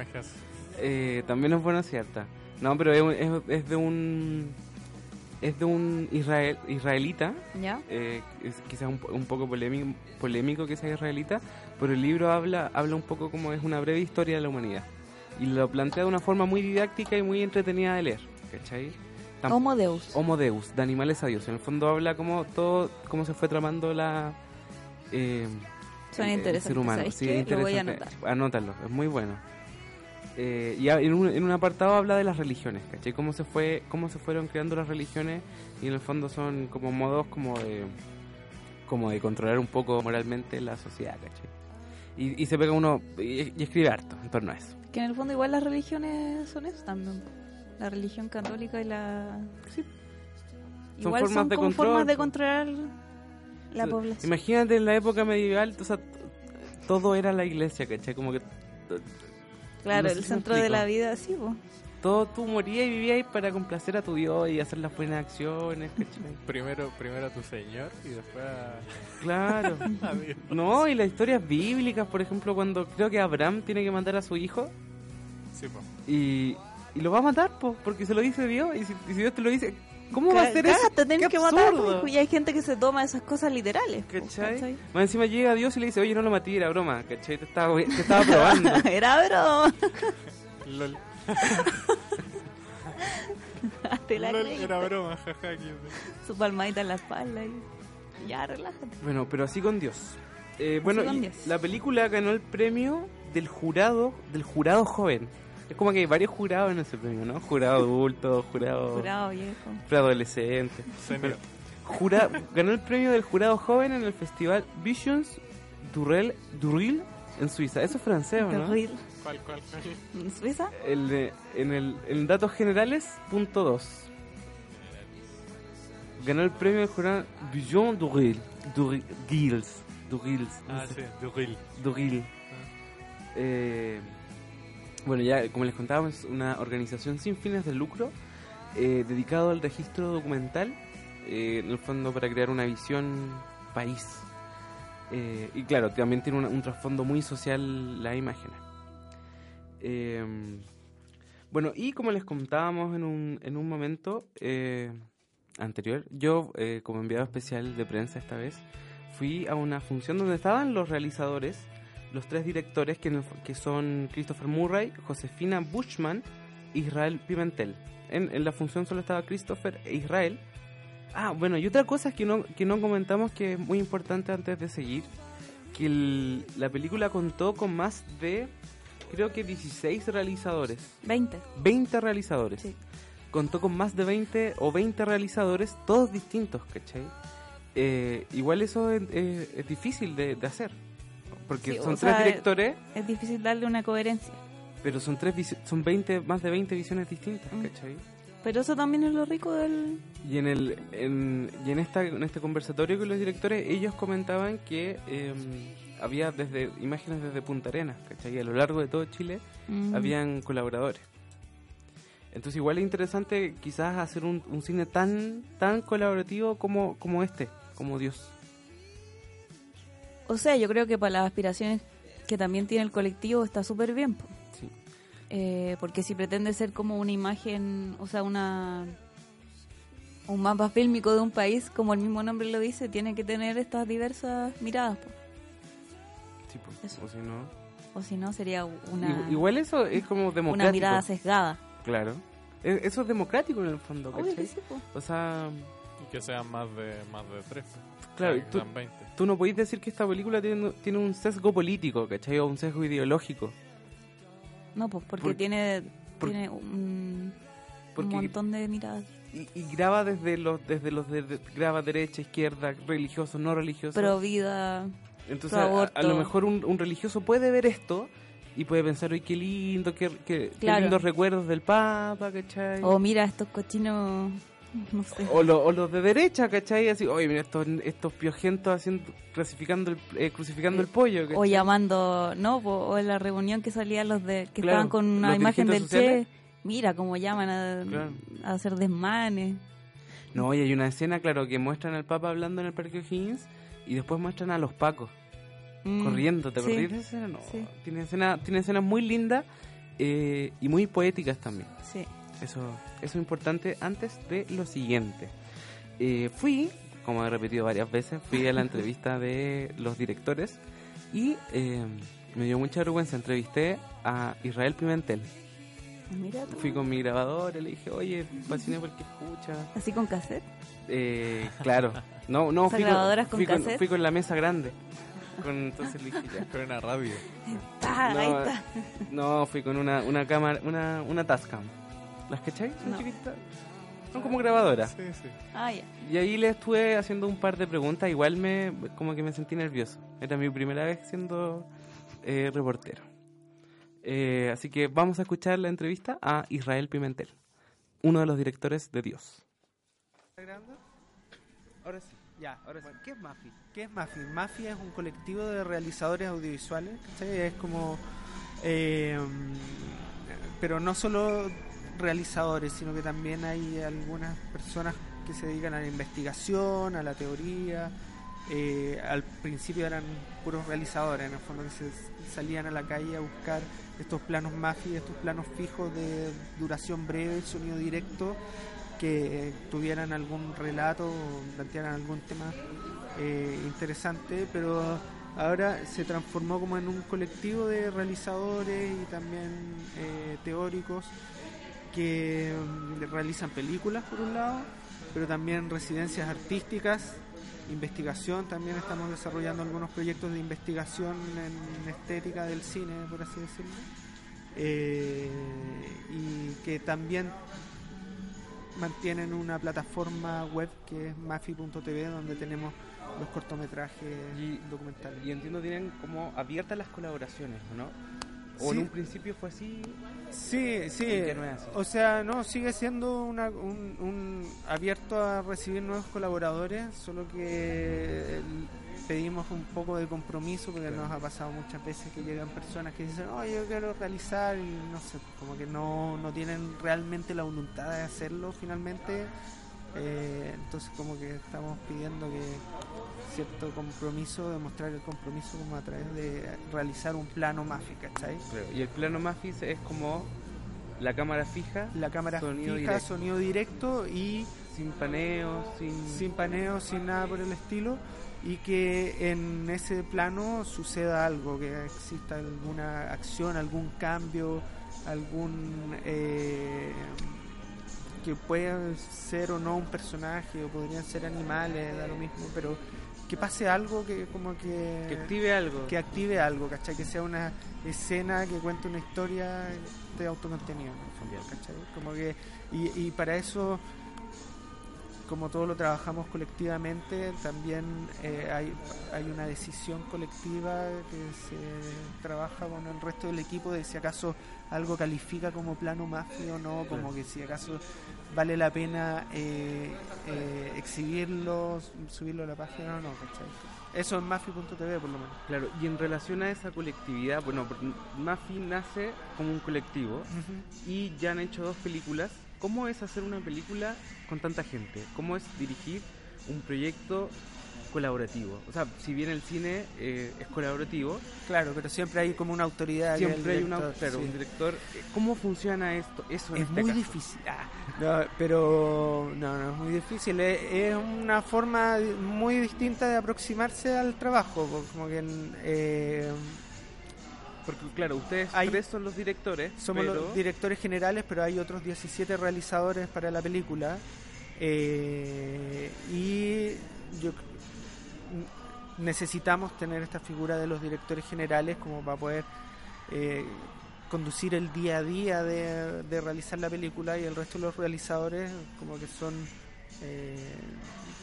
Eh, también es buena cierta. No, pero es, un- es, es de un es de un israel, israelita, ¿Ya? eh, es quizás un, po- un poco polémico, polémico que sea israelita, pero el libro habla habla un poco como es una breve historia de la humanidad y lo plantea de una forma muy didáctica y muy entretenida de leer, ¿cachai? Homo Deus. Homo Deus, de animales a Dios. En el fondo habla como todo, cómo se fue tramando la... eh, Suena el- interesante. ser humano. ¿Sabes Sí, qué? es Lo voy a interesante. anotar. Anótalo, es muy bueno. Eh, y en un, en un apartado habla de las religiones, ¿cachai? Cómo se, fue, cómo se fueron creando las religiones y en el fondo son como modos como de, como de controlar un poco moralmente la sociedad, ¿cachai? Y, y se pega uno y, y escribe harto en torno a eso. Que en el fondo igual las religiones son eso también. La religión católica y la... Sí. Son Igual formas son de como control, formas de controlar la O sea, población. Imagínate en la época medieval, o sea, todo era la iglesia, ¿cachai? Como que Claro, no sé el si centro de la vida, sí, pues. todo tú morías y vivías para complacer a tu Dios y hacer las buenas acciones, ¿cachai? Primero, primero a tu señor y después a, Claro. a Dios. No, y las historias bíblicas, por ejemplo, cuando creo que Abraham tiene que matar a su hijo Sí, po. y, y lo va a matar, po, porque se lo dice Dios. Y si, y si Dios te lo dice, ¿cómo va a hacer eso? Cagaste, tenés ¡Qué que matar a tu absurdo! hijo. Y hay gente que se toma esas cosas literales. ¿Cachai? Más encima llega Dios y le dice, oye, no lo maté, era broma, ¿cachai? Te estaba, te estaba probando. Era broma. LOL. Te la LOL era broma, jaja. Su palmadita en la espalda y... Ya, relájate. Bueno, pero así con Dios. Eh, bueno, con y Dios. la película ganó el premio del jurado, del jurado joven. Es como que hay varios jurados en ese premio, ¿no? Jurado adulto, jurado, Jurado viejo. preadolescente. Senior. Jura, ganó el premio del jurado joven en el festival Visions Durrell, Durrell en Suiza. Eso es francés, ¿o ¿no? Terrible. ¿Cuál, cuál, cuál? ¿En Suiza? El, de- en el en datos generales, punto 2. Ganó el premio del jurado Vision Durrell. Durrell. Durrell. no Ah, sí, Duril. Duril. Eh, bueno, ya como les contaba, es una organización sin fines de lucro eh, dedicado al registro documental, eh, en el fondo para crear una visión país. Eh, y claro, también tiene una- un trasfondo muy social la imagen. Eh, bueno, y como les contábamos en un, en un momento eh, anterior, yo eh, como enviado especial de prensa esta vez, fui a una función donde estaban los realizadores, los tres directores que, que son Christopher Murray, Josefina Bushman e Israel Pimentel. En, en la función solo estaba Christopher e Israel. Ah, bueno, y otra cosa que no, que no comentamos que es muy importante antes de seguir, que el- la película contó con más de, creo que 16 realizadores. 20. 20 realizadores. Sí. Contó con más de 20 o 20 realizadores, todos distintos, ¿cachai? Eh, igual eso es, es- es difícil de, de hacer. Porque Sí, son tres sea, directores, Es difícil darle una coherencia. pero son tres son 20, más de 20 visiones distintas, Mm. ¿cachai? Pero eso también es lo rico del... Y en el en, y en esta en este conversatorio con los directores ellos comentaban que eh, había desde imágenes desde Punta Arenas, ¿cachai? A lo largo de todo Chile Mm. habían colaboradores. Entonces igual es interesante quizás hacer un, un cine tan tan colaborativo como como este, como Dios. O sea, yo creo que para las aspiraciones que también tiene el colectivo está súper bien. po. Sí. Eh, porque si pretende ser como una imagen, o sea, una un mapa fílmico de un país, como el mismo nombre lo dice, tiene que tener estas diversas miradas. po. Sí, pues, o si no. O si no, sería una, Igu- Igual eso es como democrático. una mirada sesgada. Claro. E- Eso es democrático en el fondo, ¿cachai? sí. O sea, Y que sean más de más de tres. Claro, O y sea, que tú- sean 20. Tú no podéis decir que esta película tiene, tiene un sesgo político, ¿cachai? O un sesgo ideológico. No, pues porque Por- tiene, por- tiene un, montón de miradas. Y, y graba desde los desde los de, de- graba derecha, izquierda, religioso, no religioso. Pro vida. Entonces, pro a, lo mejor un, un religioso puede ver esto y puede pensar, oye, qué lindo, qué, qué, qué Claro. lindos recuerdos del Papa, ¿cachai? O mira estos cochinos, no sé. O, lo- o los de derecha, ¿cachai? Así, oye, mira estos, estos piojentos haciendo, crucificando el, eh, crucificando el pollo, ¿cachai? O llamando, no, o en la reunión que salían los de que Claro, estaban con una imagen del sociales. Che, mira cómo llaman a, Claro. a hacer desmanes. No, y hay una escena, claro, que muestran al Papa hablando en el Parque O'Higgins y después muestran a los pacos Mm, corriendo. ¿Te sí. esa escena? No, sí. tiene, escena, tiene escenas muy lindas eh, y muy poéticas también. Sí. Eso, eso es importante antes de lo siguiente. Eh, fui, como he repetido varias veces, fui a la entrevista de los directores y eh, me dio mucha vergüenza. Entrevisté a Israel Pimentel. Mira. Fui con mi grabador y le dije, oye, fasciné porque escucha. Así con cassette. Eh, claro. No, no, fui grabadoras con fui, con, cassette. fui con la mesa grande. Con, entonces le dije, ya. Con una radio. Ah, ahí No, está. no, fui con una, una cámara, una, una Tascam. ¿Las cachai? Son No. chiquititas. Son como grabadoras. Sí, sí. Ah, ya. Y ahí le estuve haciendo un par de preguntas, igual me como que me sentí nervioso. Era mi primera vez siendo eh, reportero. Eh, así que vamos a escuchar la entrevista a Israel Pimentel, uno de los directores de Dios. Ahora sí, ya, ahora sí. ¿Qué es Mafi? ¿Qué es Mafi? Mafi es un colectivo de realizadores audiovisuales, ¿cachai? Es como... eh, pero no solo realizadores, sino que también hay algunas personas que se dedican a la investigación, a la teoría. Eh, al principio eran puros realizadores, en el fondo se salían a la calle a buscar estos planos Mafi, estos planos fijos de duración breve, sonido directo, que tuvieran algún relato o plantearan algún tema eh, interesante, pero ahora se transformó como en un colectivo de realizadores y también eh, teóricos que mm, realizan películas por un lado, pero también residencias artísticas, investigación, también estamos desarrollando algunos proyectos de investigación en estética del cine, por así decirlo, eh, y que también mantienen una plataforma web que es mafi.tv donde tenemos los cortometrajes Y- documentales. Y entiendo tienen como abiertas las colaboraciones, ¿o ¿no? O Sí. en un principio fue así. Sí, sí. No así. O sea, no, sigue siendo una, un, un abierto a recibir nuevos colaboradores, solo que pedimos un poco de compromiso porque nos ha pasado muchas veces que llegan personas que dicen, oh, yo quiero realizar y no sé, como que no, no tienen realmente la voluntad de hacerlo finalmente. Eh, entonces como que estamos pidiendo que cierto compromiso, demostrar el compromiso como a través de realizar un plano Mafi, ¿cachai? Y el plano Mafis es como la cámara fija, La cámara Sonido fija, directo. sonido directo y sin paneos, sin... sin paneo, sin nada por el estilo, y que en ese plano suceda algo, que exista alguna acción, algún cambio, algún eh, que pueda ser o no un personaje, o podrían ser animales, da lo mismo, pero que pase algo que como que que active algo. que active algo, ¿cachai? Que sea una escena que cuente una historia de autocontenido, en el fondo, ¿cachai? Como que, y, y para eso, como todo lo trabajamos colectivamente, también eh, hay, hay una decisión colectiva que se trabaja con el resto del equipo de si acaso algo califica como plano mafia o no, como que si acaso vale la pena eh, eh, exhibirlo, subirlo a la página o no, ¿cachai? Eso en mafi.tv por lo menos. Claro, y en relación a esa colectividad, bueno, Mafi nace como un colectivo y ya han hecho dos películas. ¿Cómo es hacer una película con tanta gente? ¿Cómo es dirigir un proyecto colaborativo. O sea, si bien el cine eh, es colaborativo. Claro, pero siempre hay como una autoridad. Siempre hay una, un director. Eh, ¿Cómo funciona esto? Eso es este muy difícil. Ah, pero no, no es muy difícil. Es, una forma muy distinta de aproximarse al trabajo. Como que. Eh, porque claro, ustedes tres son los directores. Somos los directores generales, pero hay otros 17 realizadores para la película. y yo necesitamos tener esta figura de los directores generales como para poder eh, conducir el día a día de, realizar la película y el resto de los realizadores como que son eh,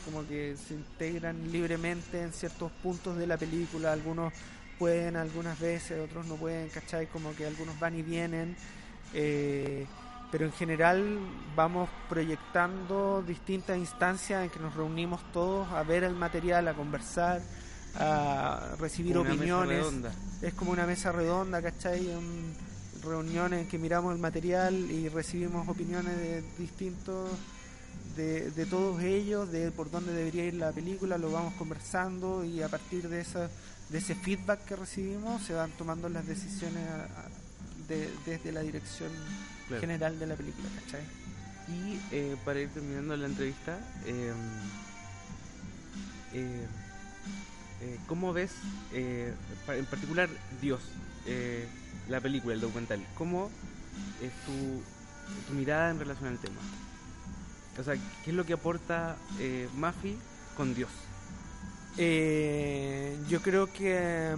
como que se integran libremente en ciertos puntos de la película algunos pueden algunas veces otros no pueden ¿cachai? como que algunos van y vienen eh, pero en general vamos proyectando distintas instancias en que nos reunimos todos a ver el material, a conversar, a recibir opiniones. Es como una mesa redonda, ¿cachai? Un, reuniones en que miramos el material y recibimos opiniones de distintos, de, de todos ellos, de por dónde debería ir la película, lo vamos conversando y a partir de, esa, de ese feedback que recibimos se van tomando las decisiones desde la dirección general de la película, ¿cachai? Y eh, para ir terminando la entrevista, em, eh, eh, ¿cómo ves, en particular, Dios, la película, el documental? ¿Cómo es tu, tu, mirada en relación al tema? O sea, ¿qué es lo que aporta Mafi con Dios? yo creo que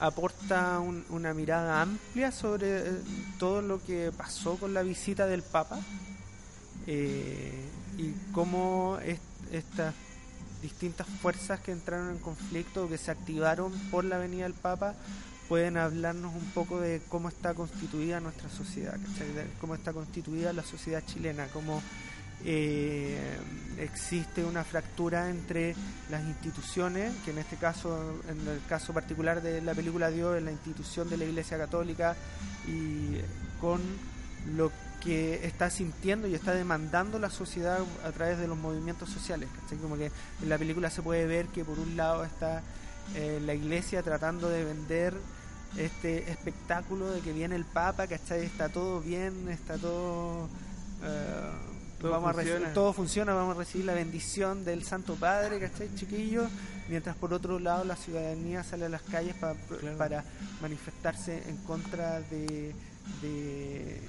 aporta una mirada amplia sobre eh, todo lo que pasó con la visita del Papa eh, y cómo estas distintas fuerzas que entraron en conflicto o que se activaron por la venida del Papa pueden hablarnos un poco de cómo está constituida nuestra sociedad, cómo está constituida la sociedad chilena, cómo eh, existe una fractura entre las instituciones, que en este caso, en el caso particular de la película Dios, es la institución de la Iglesia Católica, y con lo que está sintiendo y está demandando la sociedad a través de los movimientos sociales. Como que en la película se puede ver que por un lado está eh, la iglesia tratando de vender este espectáculo de que viene el Papa, ¿cachai? Está todo bien, está todo... Eh, todo vamos funciona. A todo funciona, vamos a recibir la bendición del Santo Padre, ¿cachai, chiquillos? Mientras por otro lado la ciudadanía sale a las calles para manifestarse en contra de, eh,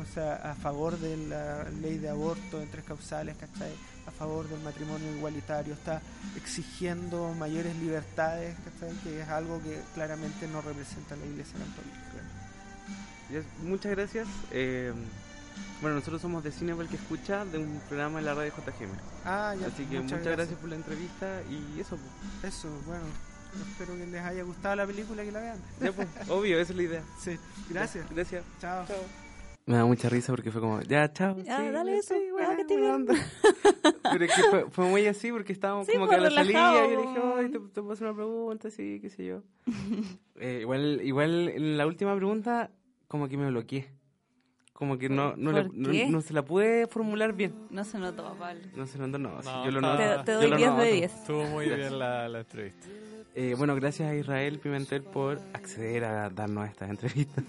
o sea, a favor de la ley de aborto en tres causales, ¿cachai? A favor del matrimonio igualitario, está exigiendo mayores libertades, ¿cachai? Que es algo que claramente no representa la Iglesia Católica. Muchas gracias. Eh, bueno, nosotros somos de Cine para el que escucha, de un programa en la radio JGM. Ah, ya. Así que muchas, gracias. por la entrevista y eso. Pues. Eso, bueno. Espero que les haya gustado la película y que la vean. Pues, obvio, esa es la idea. Sí, gracias. gracias. Chao. chao. Me da mucha risa porque fue como, ya, chao. Ya, dale eso, bueno, que te Pero es que fue, fue, muy así porque estábamos como que a la salida y yo dije, ay, te, te puedo hacer una pregunta, sí, qué sé yo. eh, igual, igual en la última pregunta, como que me bloqueé. Como que no, no, no, se la pude formular bien. No se notó, Pablo. No se notó, no. no yo lo noto. Te, doy 10 de 10. Estuvo muy bien la, la entrevista. Eh, bueno, gracias a Israel Pimentel por acceder a darnos esta entrevista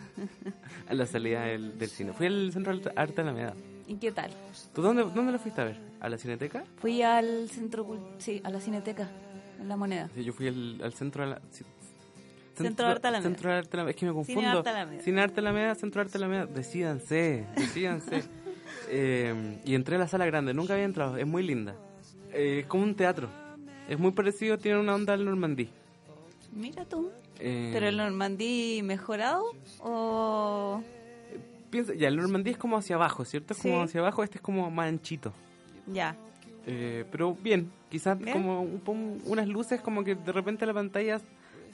a la salida del, del, cine. Fui al Centro de Arte Alameda. ¿Y qué tal? ¿Tú dónde, dónde lo fuiste a ver? ¿A la Cineteca? Fui al centro, sí, a la Cineteca, en La Moneda. Sí, yo fui al, al centro de la, Centro de Arte Alameda. Centro de Arte Alameda. Es que me confundo. Cine Arte Alameda. Cine Arte Alameda, Centro de Arte Alameda. Decídanse, decídanse. eh, y entré a la sala grande. Nunca había entrado. Es muy linda. Eh, es como un teatro. Es muy parecido, tiene una onda al Normandí. Mira tú. Eh, ¿Pero el Normandí mejorado o...? Piensa, ya, el Normandí es como hacia abajo, ¿cierto? Es como hacia abajo, este es como más anchito. Ya. Eh, pero bien, quizás como un, unas luces como que de repente la pantalla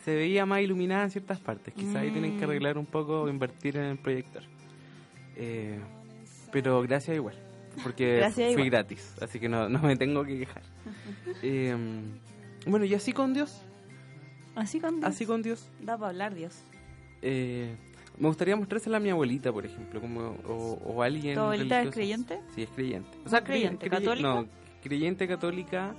se veía más iluminada en ciertas partes. Quizás ahí tienen que mm. arreglar un poco o invertir en el proyector. Eh, Pero gracias igual, porque Gracias fui igual. gratis, así que no, no me tengo que quejar. Eh, bueno, y así con Dios, Así con Dios. así con Dios. Da para hablar Dios. eh, me gustaría mostrársela a mi abuelita, por ejemplo, como, o, o alguien. ¿Tu abuelita es creyente? Sí, es creyente. ¿No creyente, católica? No, creyente católica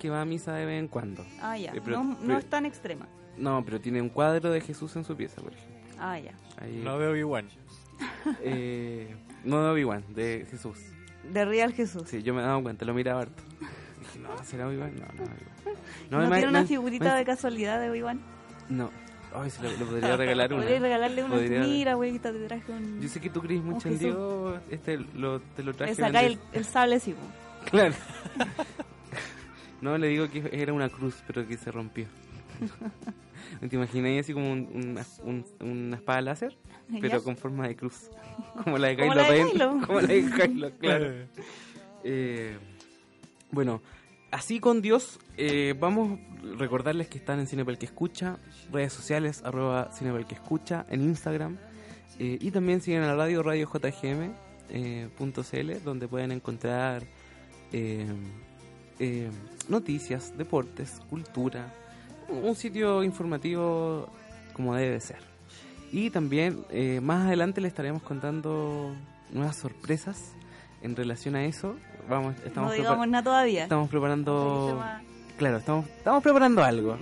que va a misa de vez en cuando. Ah, ya. Eh, pero- no, es tan extrema. No, pero tiene un cuadro de Jesús en su pieza, por ejemplo. Ah, ya. Ahí, No de Obi-Wan. eh, no de Obi-Wan, de Jesús. De Real Jesús. Sí, yo me he dado cuenta, lo miraba harto. Dije, no, ¿será Obi-Wan? No, no, Obi-Wan. ¿No, me- tiene una figurita de casualidad de Obi-Wan? No. Ay, se lo, le podría regalar una. Podrías regalarle una. Podría- Mira, abuelita, te traje un. Yo sé que tú crees mucho en Jesús. Dios. Este lo, te lo traje. Le sacáis el, vender- el sable, sí. po. Claro. no, le digo que era una cruz, pero que se rompió. ¿Te imagináis así como un- una, un- una espada láser? Pero ¿Ya? con forma de cruz. Como la de Como Kylo la de Ren. Kylo. Como la de Kylo, claro. Eh, bueno, así con Dios, eh, vamos a recordarles que están en Cine para el que escucha, redes sociales, arroba Cine para el que escucha, en Instagram, eh, y también siguen a la radio, radio JGM, eh, punto CL, donde pueden encontrar eh, eh, noticias, deportes, cultura, un sitio informativo como debe ser. Y también eh, más adelante les estaremos contando nuevas sorpresas en relación a eso. Vamos, estamos, No digamos nada todavía. estamos preparando, claro, estamos, estamos preparando algo.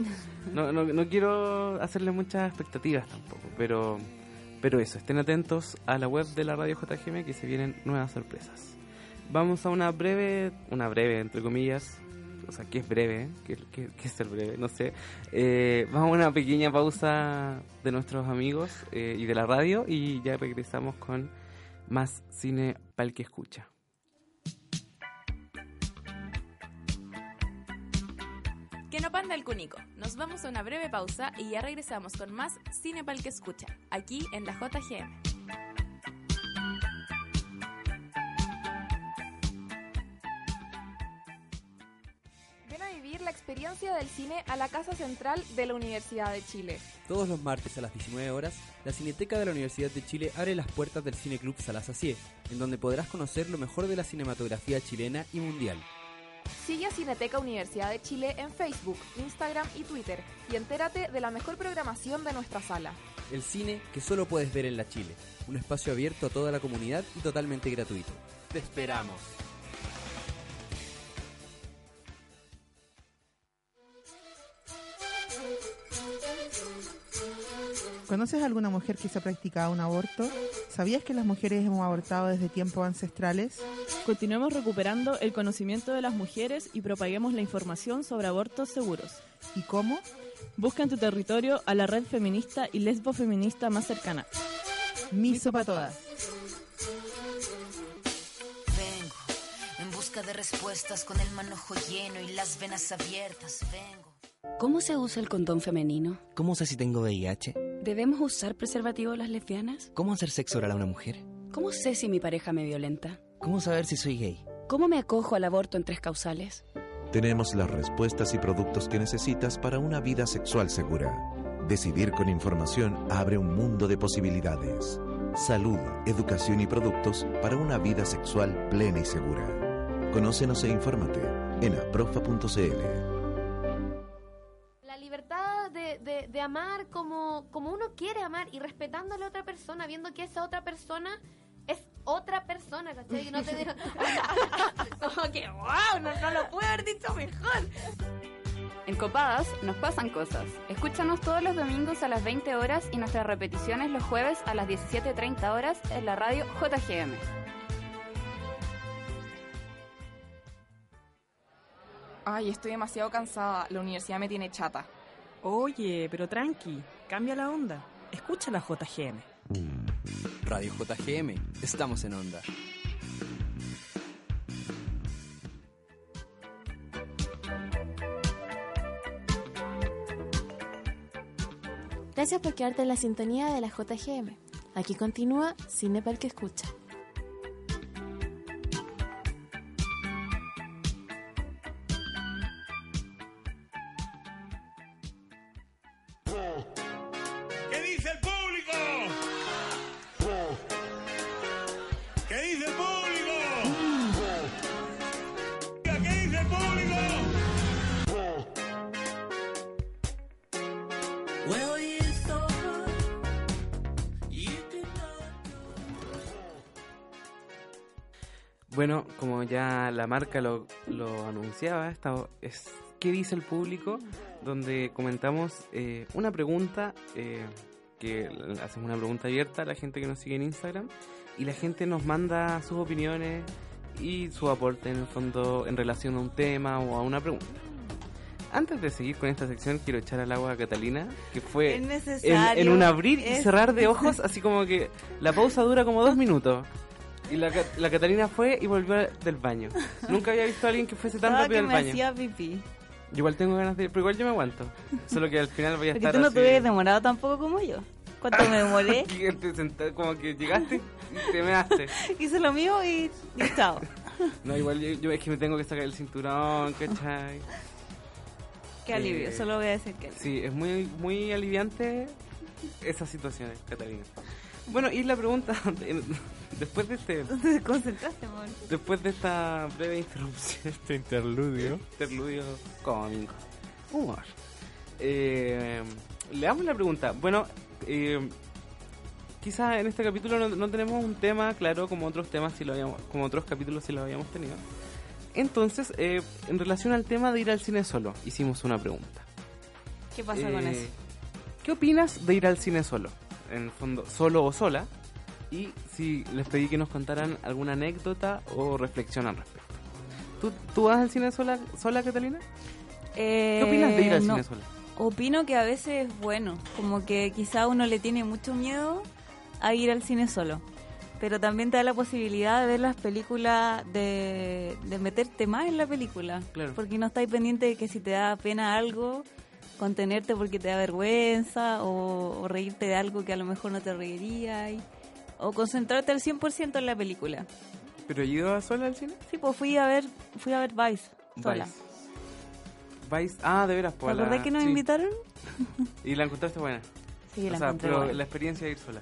No, no, no quiero hacerle muchas expectativas tampoco, pero, pero eso, estén atentos a la web de la radio JGM que se vienen nuevas sorpresas. Vamos a una breve, una breve entre comillas, o sea, que es breve, que es ser breve, no sé. Eh, vamos a una pequeña pausa de nuestros amigos eh, y de la radio y ya regresamos con más cine para el que escucha. Que no panda el cunico. Nos vamos a una breve pausa y ya regresamos con más Cine Pal que escucha, aquí en la JGM. Experiencia del cine a la Casa Central de la Universidad de Chile. Todos los martes a las 19 horas, la Cineteca de la Universidad de Chile abre las puertas del Cine Club Salasacie, en donde podrás conocer lo mejor de la cinematografía chilena y mundial. Sigue a Cineteca Universidad de Chile en Facebook, Instagram y Twitter y entérate de la mejor programación de nuestra sala. El cine que solo puedes ver en la Chile, un espacio abierto a toda la comunidad y totalmente gratuito. Te esperamos. ¿Conoces a alguna mujer que se ha practicado un aborto? ¿Sabías que las mujeres hemos abortado desde tiempos ancestrales? Continuemos recuperando el conocimiento de las mujeres y propaguemos la información sobre abortos seguros. ¿Y cómo? Busca en tu territorio a la red feminista y lesbo feminista más cercana. Miso para todas. Vengo en busca de respuestas con el manojo lleno y las venas abiertas. Vengo. ¿Cómo se usa el condón femenino? ¿Cómo sé si tengo VIH? ¿Debemos usar preservativo las lesbianas? ¿Cómo hacer sexo oral a una mujer? ¿Cómo sé si mi pareja me violenta? ¿Cómo saber si soy gay? ¿Cómo me acojo al aborto en tres causales? Tenemos las respuestas y productos que necesitas para una vida sexual segura. Decidir con información abre un mundo de posibilidades. Salud, educación y productos para una vida sexual plena y segura. Conócenos e infórmate en aprofa.cl. de, amar como, como uno quiere amar y respetando a la otra persona, viendo que esa otra persona es otra persona, ¿cachai? Y no te deja... como que, wow, no, no lo pude haber dicho mejor. En Copadas nos pasan cosas. Escúchanos todos los domingos a las 20 horas y nuestras repeticiones los jueves a las 17.30 horas en la radio JGM. Ay, estoy demasiado cansada. La universidad me tiene chata. Oye, pero tranqui, cambia la onda. Escucha la JGM. Radio JGM, estamos en onda. Gracias por quedarte en la sintonía de la JGM. Aquí continúa Cine para el que escucha. Marca lo, lo anunciaba, esta es ¿Qué dice el público? Donde comentamos eh, una pregunta, eh, que hacemos una pregunta abierta a la gente que nos sigue en Instagram y la gente nos manda sus opiniones y su aporte en el fondo en relación a un tema o a una pregunta. Antes de seguir con esta sección, quiero echar al agua a Catalina, que fue en, un abrir y cerrar de ojos, así como que la pausa dura como dos minutos. Y la, la Catalina fue y volvió del baño. Nunca había visto a alguien que fuese tan Estaba rápido que al me baño. hacía pipí. Yo Igual tengo ganas de ir, pero igual yo me aguanto. Solo que al final voy a Porque estar tú no te hubieras demorado tampoco como yo. ¿Cuánto me demoré? como que llegaste y te measte. Hice lo mío y, y chao. No, igual yo, yo es que me tengo que sacar el cinturón, ¿cachai? Qué alivio, Eh, solo voy a decir que Sí, es muy, muy aliviante esas situaciones, Catalina. Bueno, y la pregunta, después de este, te concentraste, amor. después de esta breve interrupción, Este interludio. interludio cómico, humor, eh, le damos la pregunta. Bueno, eh, quizás en este capítulo no, no tenemos un tema claro como otros temas si lo habíamos, como otros capítulos si lo habíamos tenido. Entonces, eh, en relación al tema de ir al cine solo, hicimos una pregunta. ¿Qué pasa con Eh, eso? ¿Qué opinas de ir al cine solo? En el fondo, solo o sola. Y si les pedí que nos contaran alguna anécdota o reflexión al respecto. ¿Tú, tú vas al cine sola, sola Catalina? ¿Qué opinas de ir al Eh, no. cine sola? Opino que a veces es bueno, como que quizá uno le tiene mucho miedo a ir al cine solo, pero también te da la posibilidad de ver las películas, de, de meterte más en la película, Claro. porque no estáis pendiente de que si te da pena algo, contenerte porque te da vergüenza o, o reírte de algo que a lo mejor no te reirías, o concentrarte al 100% en la película. ¿Pero ido sola al cine? Sí, pues fui a ver, fui a ver Vice, sola. Vice. Vice. Ah, de veras, ¿Te pues. la- acordás que nos sí. invitaron? ¿Y la encontraste buena? Sí, o la sea, encontré pero buena. la experiencia de ir sola.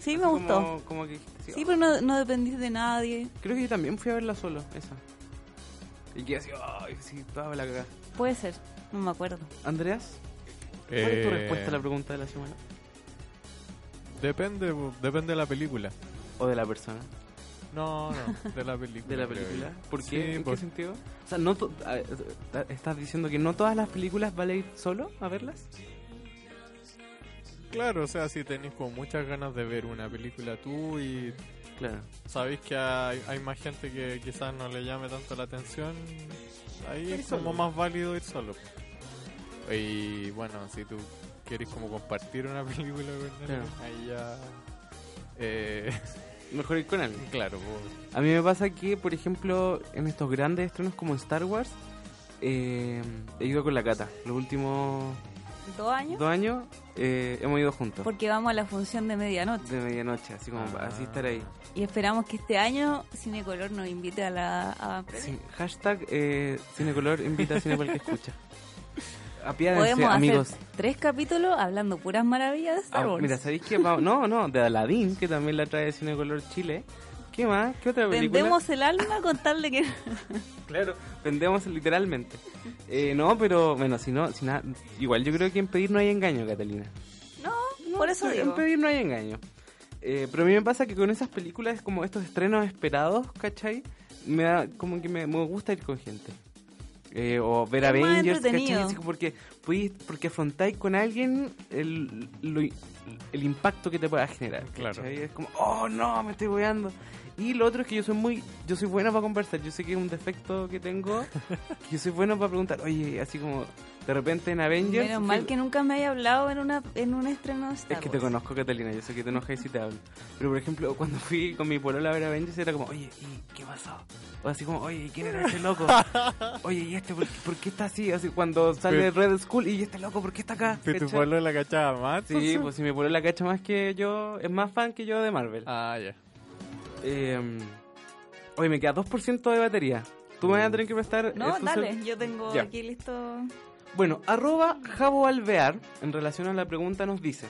Sí, Así me gustó. Como, como que, sí, Sí, pero no, no dependís de nadie. Creo que yo también fui a verla solo, esa. Y que así, ay, sí, toda la cagada. Puede ser, no me acuerdo. Andreas, ¿cuál es tu Eh, respuesta a la pregunta de la semana? Depende, depende de la película. ¿O de la persona? No, no, de la película. ¿De la película? ¿Por qué? Sí, ¿En por- qué sentido? O sea, no ¿estás diciendo que no todas las películas vale ir solo a verlas? Claro, o sea, si tenéis como muchas ganas de ver una película tú y Claro. sabéis que hay, hay más gente que quizás no le llame tanto la atención, ahí es como más válido ir solo. Y bueno, si tú quieres como compartir una película con alguien, Claro. ahí ya... Eh, Mejor ir con alguien. claro, pues, A mí me pasa que, por ejemplo, en estos grandes estrenos como Star Wars, eh, he ido con la cata. Los últimos ¿Dos años? dos años eh, hemos ido juntos. Porque vamos a la función de medianoche. De medianoche, así como así estar ahí. Y esperamos que este año Cinecolor nos invite a la... A Sí, hashtag eh, Cinecolor invita a Cine para el que escucha. Apiádense, Podemos amigos. hacer tres capítulos hablando puras maravillas de Star Ah, Wars. mira, ¿sabéis qué? No, no, de Aladdin, que también la trae Cinecolor Chile. ¿Qué más? ¿Qué otra película? Vendemos el alma con tal de que... Claro, vendemos literalmente. Eh, no, pero bueno, si no, si nada, igual yo creo que en pedir no hay engaño, Catalina. No, por eso en digo. pedir no hay engaño. Eh, pero a mí me pasa que con esas películas, como estos estrenos esperados, ¿cachai? Me da, como que me, me gusta ir con gente. Eh, o ver Es Avengers, porque, porque afrontáis con alguien el, lo- el impacto que te pueda generar. Claro. ¿cachai? Es como, oh no, me estoy weando. Y lo otro es que yo soy muy, yo soy bueno para conversar. Yo sé que es un defecto que tengo. que yo soy bueno para preguntar, oye, así como de repente en Avengers. Menos mal que nunca me haya hablado en una en un estreno de Star es que te conozco, Catalina, yo sé que te enojas si te hablo. Pero, por ejemplo, cuando fui con mi polola a ver Avengers, era como, oye, ¿y qué pasó? O así como, oye, ¿y quién era este loco? Oye, ¿y este por, por qué está así? Así cuando sale Red Skull, ¿y este loco por qué está acá? ¿Que tu ¿Cachai? pueblo la cachaba más? Sí, pues si mi polola cacha más que yo, es más fan que yo de Marvel. Ah, ya. Eh, oye, me queda 2% de batería. ¿Tú me vas a tener que prestar? No, dale, yo tengo aquí listo... Bueno, arroba Jabo Alvear, en relación a la pregunta, nos dice: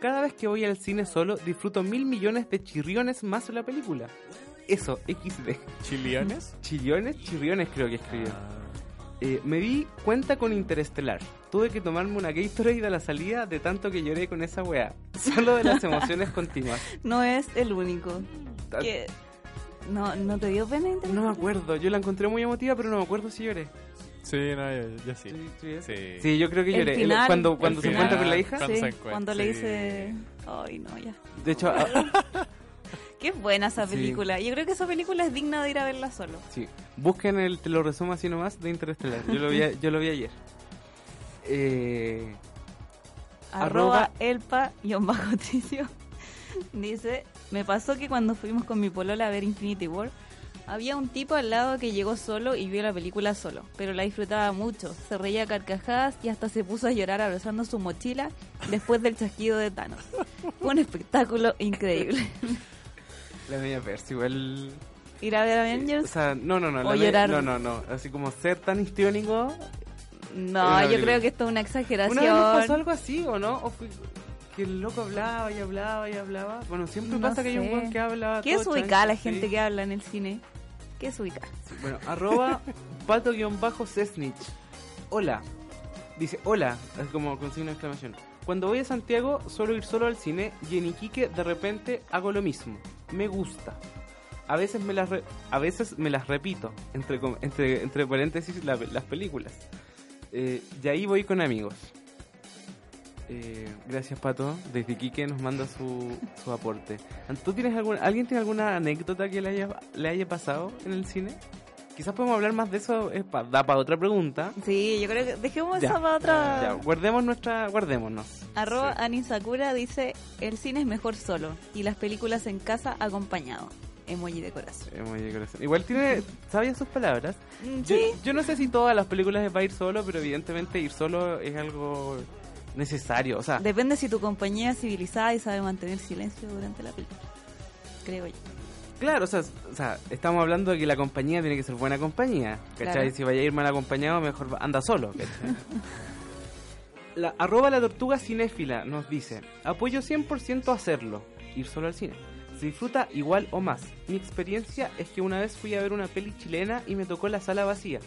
Cada vez que voy al cine solo, disfruto mil millones de chirriones más la película. Eso, XD. ¿Chiliones? ¿Chirriones? Chirriones creo que escribió. Eh, me di cuenta con Interestelar. Tuve que tomarme una Gatorade a la salida de tanto que lloré con esa weá. Solo de las emociones continuas. No es el único. Que... No, ¿No te dio pena? Interestelar? No me acuerdo, yo la encontré muy emotiva, pero no me acuerdo si lloré. Sí, no, yo, yo sí. Sí. Sí, yo creo que El lloré. El- final- cuando cuando el se encuentra con la hija. cuando Sí, le dice... Ay, no, ya. De hecho, ah, Qué buena esa Sí. película. Yo creo que esa película es digna de ir a verla solo. sí. Busquen el, te lo resumo así nomás, de Interestelar. Yo lo vi, a- yo lo vi ayer. Eh, Arroba Arroba- elpa bajo tricio dice, me pasó que cuando fuimos con mi polola a ver Infinity War, había un tipo al lado que llegó solo y vio la película solo, pero la disfrutaba mucho, se reía a carcajadas y hasta se puso a llorar abrazando su mochila después del chasquido de Thanos. Fue un espectáculo increíble. la media Percy, igual. Ir a ver O Avengers, sea, no, no, no. O me- llorar. No, no, no. Así como ser tan histriónico. no, yo creo que esto es una exageración. ¿Una vez pasó algo así o no? ¿O fue que el loco hablaba y hablaba y hablaba? Bueno, siempre No pasa que hay un buen que habla. ¿Qué es ubicada la gente sí. que habla en el cine? ¿Qué es ubicada? Bueno, arroba pato-sesnich. Hola. Dice, hola, es como con signo de exclamación. Cuando voy a Santiago suelo ir solo al cine y en Iquique de repente hago lo mismo. Me gusta. A veces me las, re- a veces me las repito, entre, entre, entre paréntesis, la- las películas. Eh, y ahí voy con amigos. Eh, gracias, Pato. Desde Iquique nos manda su, su aporte. ¿Tú tienes algún, ¿Alguien tiene alguna anécdota que le haya, le haya pasado en el cine? Quizás podemos hablar más de eso, es pa- da para otra pregunta. Sí, yo creo que dejemos Ya, eso para otra. Ya, guardemos nuestra, guardémonos. Arroba Anin Sakura dice, el cine es mejor solo y las películas en casa acompañado. Emoji de corazón. Emoji de corazón. Igual tiene, sabía sus palabras. Mm, Yo, sí. yo no sé si todas las películas es para ir solo, pero evidentemente ir solo es algo necesario. O sea, Depende si tu compañía es civilizada y sabe mantener silencio durante la película. Creo yo. Claro, o sea, o sea, estamos hablando de que la compañía tiene que ser buena compañía. ¿Cachai? Claro. Si vaya a ir mal acompañado, mejor anda solo. ¿cachai? la, arroba la tortuga cinéfila nos dice, apoyo 100% hacerlo, ir solo al cine. Se disfruta igual o más. Mi experiencia es que una vez fui a ver una peli chilena y me tocó la sala vacía.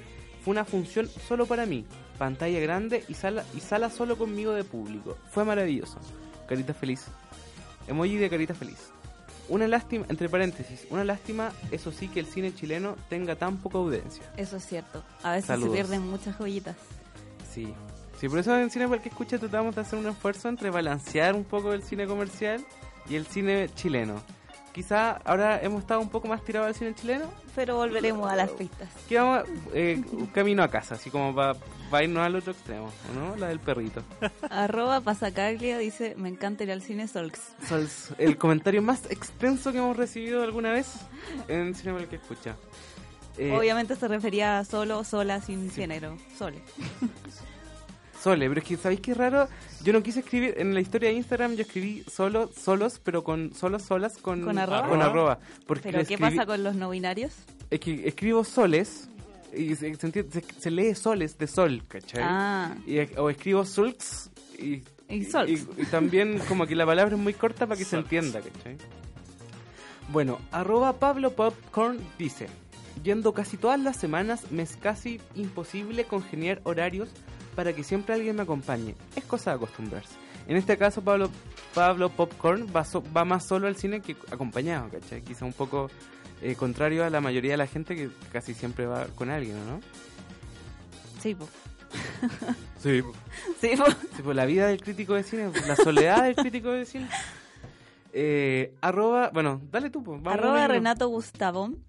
Fue una función solo para mí, pantalla grande y sala, y sala solo conmigo de público. Fue maravilloso. Carita feliz. Emoji de carita feliz. Una lástima, entre paréntesis, una lástima, eso sí, que el cine chileno tenga tan poca audiencia. Eso es cierto. A veces Saludos. se pierden muchas joyitas. Sí. Sí, por eso en Cine que escucha tratamos de hacer un esfuerzo entre balancear un poco el cine comercial y el cine chileno. Quizá ahora hemos estado un poco más tirados al cine chileno. Pero volveremos a las pistas. Que vamos eh, camino a casa, así como para irnos al otro extremo, ¿o ¿no? La del perrito. Arroba Pasacaglia dice, me encanta ir al cine Solks. Sols, el comentario más extenso que hemos recibido alguna vez en Cine para el que escucha. Eh, Obviamente se refería a solo, sola, sin género. Sole. Sole, pero es que ¿sabéis qué raro? Yo no quise escribir, en la historia de Instagram yo escribí solo, solos, pero con solos, solas, con, ¿Con arroba? Con arroba, porque ¿Pero qué escribí- pasa con los no binarios? Es que escribo soles y se, se entiende- se- se lee soles de sol, ¿cachai? Ah. Y, o escribo sulks y, Y y- y también como que la palabra es muy corta para que se entienda, ¿cachai? Bueno, arroba Pablo Popcorn dice, yendo casi todas las semanas me es casi imposible congeniar horarios para que siempre alguien me acompañe. Es cosa de acostumbrarse. En este caso, Pablo, Pablo Popcorn va, so- va más solo al cine que acompañado, ¿cachai? Quizá un poco eh, contrario a la mayoría de la gente que casi siempre va con alguien, ¿no? Sí, po. Sí. Sí, po. Sí, pues la vida del crítico de cine, la soledad del crítico de cine. Eh, arroba, bueno, dale tú, pues. vamos Arroba. Renato Gustavón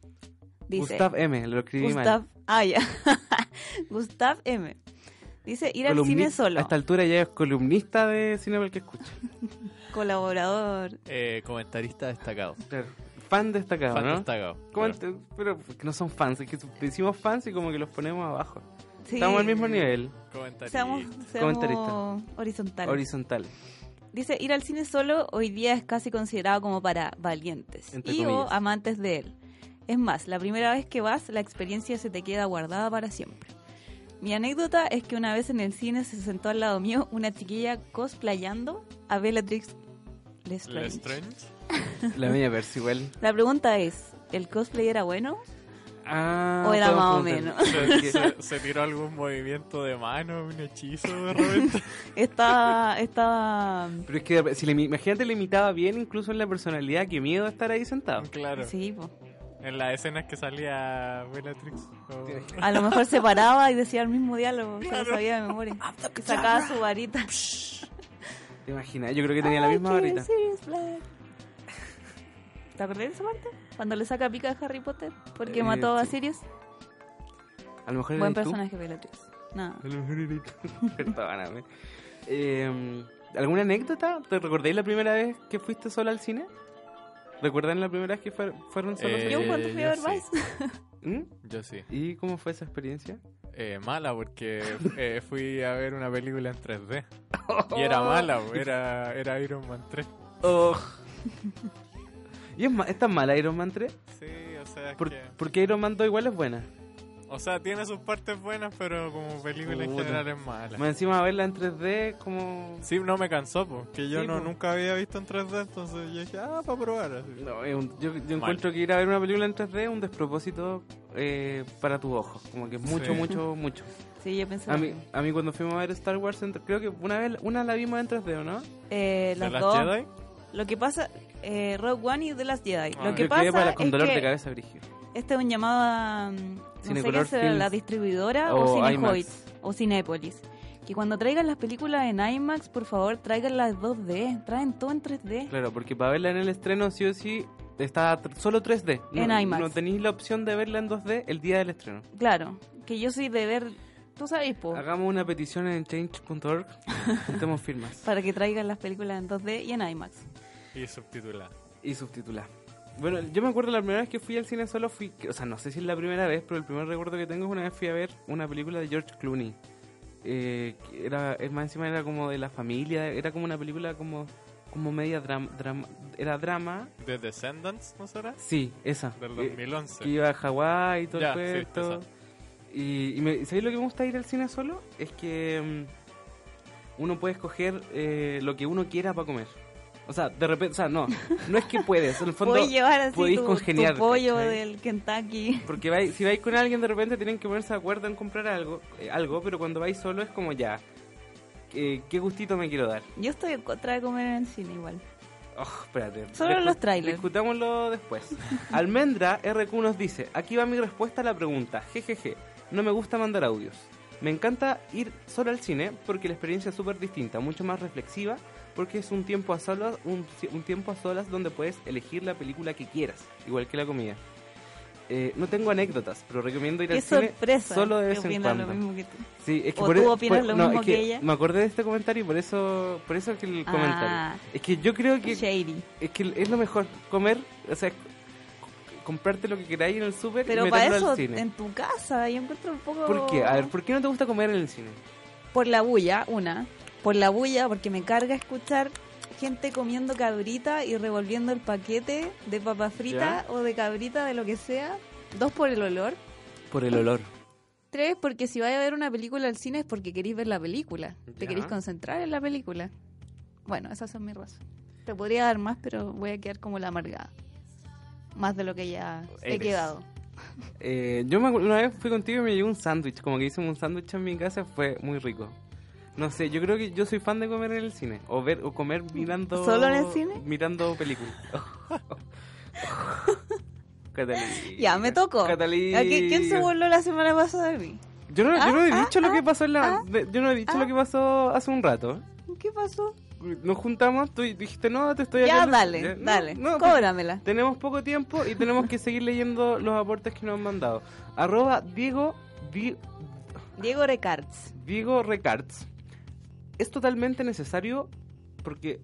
dice... Gustav M, lo escribí Gustav, mal. ah, ya. Gustav M. Dice ir al Columni- cine solo. A esta altura ya es columnista de cine para el que escucha. Colaborador. Eh, comentarista destacado. Fan destacado, Fan ¿no? destacado, ¿Cómo claro. pero que no son fans, es que decimos fans y como que los ponemos abajo. Sí. Estamos al mismo nivel. Seamos, Comentarista. seamos horizontales. Horizontal. Dice, ir al cine solo hoy día es casi considerado como para valientes Entre y o comillas. amantes de él. Es más, la primera vez que vas, la experiencia se te queda guardada para siempre. Mi anécdota es que una vez en el cine se sentó al lado mío una chiquilla cosplayando a Bellatrix Lestrange. La media versa igual. La pregunta es, ¿el cosplay era bueno? Ah, ¿O era más o menos? Se, se- se tiró algún movimiento de mano, un hechizo de repente. Estaba, estaba... Pero es que si le, imagínate le imitaba bien incluso en la personalidad, qué miedo estar ahí sentado. Claro. Sí, po. En las escenas que salía Bellatrix. o- A lo mejor se paraba y decía el mismo diálogo, se lo sabía de memoria. Y sacaba su varita. ¿Te imaginas? Yo creo que tenía la misma varita. ¿Te acordás de esa parte? Cuando le saca pica a Harry Potter porque Eh, mató a. Sirius. A lo mejor Buen eres tú. personaje, Bellatrix. No. A lo mejor eres tú. Perdóname. Eh, ¿Alguna anécdota? ¿Te recordáis la primera vez que fuiste sola al cine? ¿Recuerdan la primera vez que fue- fueron solos? Eh, Yo cuando fui a. Vice. ¿Mm? Yo sí. ¿Y cómo fue esa experiencia? Eh, mala porque eh, fui a ver una película en 3D. Y era mala, era, era Iron Man 3. Oh. ¿Y es, ma- es tan mala Iron Man 3? Sí, o sea, es ¿Por, que... Porque Iron Man 2 igual es buena. O sea, tiene sus partes buenas, pero como película en Puta. general es mala. Más encima verla en 3D como... Sí, no me cansó, porque yo Sí, no po. nunca había visto en 3D, entonces yo dije, ah, para probar. así. No, es un- yo, yo encuentro que ir a ver una película en 3D es un despropósito eh, para tus ojos. Como que es mucho, Sí. mucho, mucho. Sí, yo pensé. A mí, a mí cuando fuimos a ver Star Wars, en- creo que una vez una la vimos en 3D, ¿o no? Eh, ¿De las dos. Jedi? Lo que pasa, eh, Rogue One y The Last Jedi. Ah. Lo que pasa para, con es dolor que de cabeza, Brigio. Este es un llamado a, mm, no sé qué será, la distribuidora O o, IMAX. Cinehoids o Cinépolis. Que cuando traigan las películas en IMAX, por favor, traigan las 2D. Traen todo en 3D. Claro, porque para verla en el estreno sí o sí está solo 3D. No, En IMAX. No tenéis la opción de verla en 2D el día del estreno. Claro, que yo soy de ver, tú sabes, po, Hagamos una petición en change.org. Juntemos firmas. para que traigan las películas en 2D y en IMAX. Y subtitular. Y subtitular. Bueno, yo me acuerdo la primera vez que fui al cine solo fui, o sea, no sé si es la primera vez, pero el primer recuerdo que tengo es una vez fui a ver una película de George Clooney. Eh, era, es más encima era como de la familia, era como una película como, como media drama, era drama. ¿The Descendants, no será? Sí, esa. Del Eh, 2011. que iba a Hawái y todo Ya, el sí, cuento. esa. y y me, ¿sabéis lo que me gusta ir al cine solo? Es que mm, uno puede escoger eh, lo que uno quiera para comer. O sea, de repente, o sea, no, no es que puedes, en el fondo Puedes llevar así podéis tu, pollo ¿cachai? del Kentucky. Porque vais, si vais con alguien de repente tienen que ponerse de acuerdo en comprar algo, eh, algo pero cuando vais solo es como ya, eh, ¿qué gustito me quiero dar? Yo estoy en contra de comer en el cine igual. Oh, espérate. Solo Discu- los trailers. Discutámoslo después. Almendra RQ nos dice, aquí va mi respuesta a la pregunta. Jejeje, no me gusta mandar audios. Me encanta ir solo al cine porque la experiencia es súper distinta, mucho más reflexiva, porque es un tiempo a solas, un, un tiempo a solas donde puedes elegir la película que quieras, igual que la comida. Eh, no tengo anécdotas, pero recomiendo ir Qué al cine sorpresa. solo de vez en cuando. lo mismo que tú. Sí, es que ¿O por tú e- opinas por- lo no, mismo es que ella? Me acordé de este comentario y por eso, por eso que el Ah. comentario. Es que yo creo que Shady. es que es lo mejor comer, o sea, comprarte lo que queráis en el súper y Pero para meterlo eso, al cine. en tu casa, yo encuentro un poco... ¿Por qué? A ver, ¿por qué no te gusta comer en el cine? Por la bulla, una. Por la bulla, porque me carga escuchar gente comiendo cabrita y revolviendo el paquete de papa frita o de cabrita, de lo que sea. Dos, por el olor. Por el olor. Tres, porque si vais a ver una película al cine es porque queréis ver la película. Te queréis concentrar en la película. Bueno, esas son mis razones. Te podría dar más, pero voy a quedar como la amargada. Más de lo que ya he quedado. Eh, yo me una vez fui contigo y me llegó un sándwich, como que hice un sándwich en mi casa, fue muy rico. No sé, yo creo que yo soy fan de comer en el cine, o ver o comer mirando ¿Solo en el cine? Mirando películas. Catalina. Ya, me tocó. Catalina. ¿A qué- ¿Quién se burló la semana pasada de mí? Yo no, yo no he Ah, dicho lo ah, que pasó en la, ah, yo no he dicho lo que pasó hace un rato. ¿Qué pasó? Nos juntamos, tú dijiste, no, te estoy Ya, hablando". dale, Ya, no, dale. no, Cóbramela. Tenemos poco tiempo y tenemos que seguir leyendo los aportes que nos han mandado. Arroba Diego, Di- Diego Recarts. Diego Recarts. Es totalmente necesario porque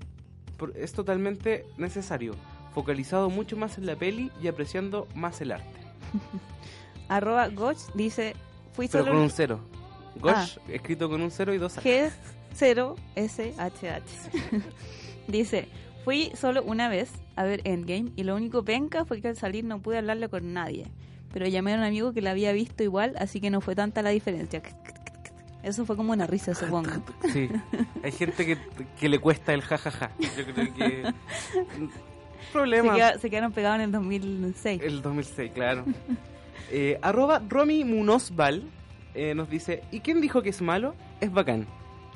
por- es totalmente necesario. Focalizado mucho más en la peli y apreciando más el arte. Arroba Goch dice, fui Pero solo con un cero. Gosh, Ah. escrito con un cero y dos A. G0SHH. Dice, fui solo una vez a ver Endgame y lo único penca fue que al salir no pude hablarle con nadie. Pero llamé a un amigo que la había visto igual, así que no fue tanta la diferencia. Eso fue como una risa, supongo. Sí, hay gente que, que le cuesta el jajaja. Yo creo que. Se, Problema. queda- se quedaron pegados en el 2006. El 2006, claro. Eh, arroba Romy Munozval eh, nos dice, ¿y quién dijo que es malo? Es bacán.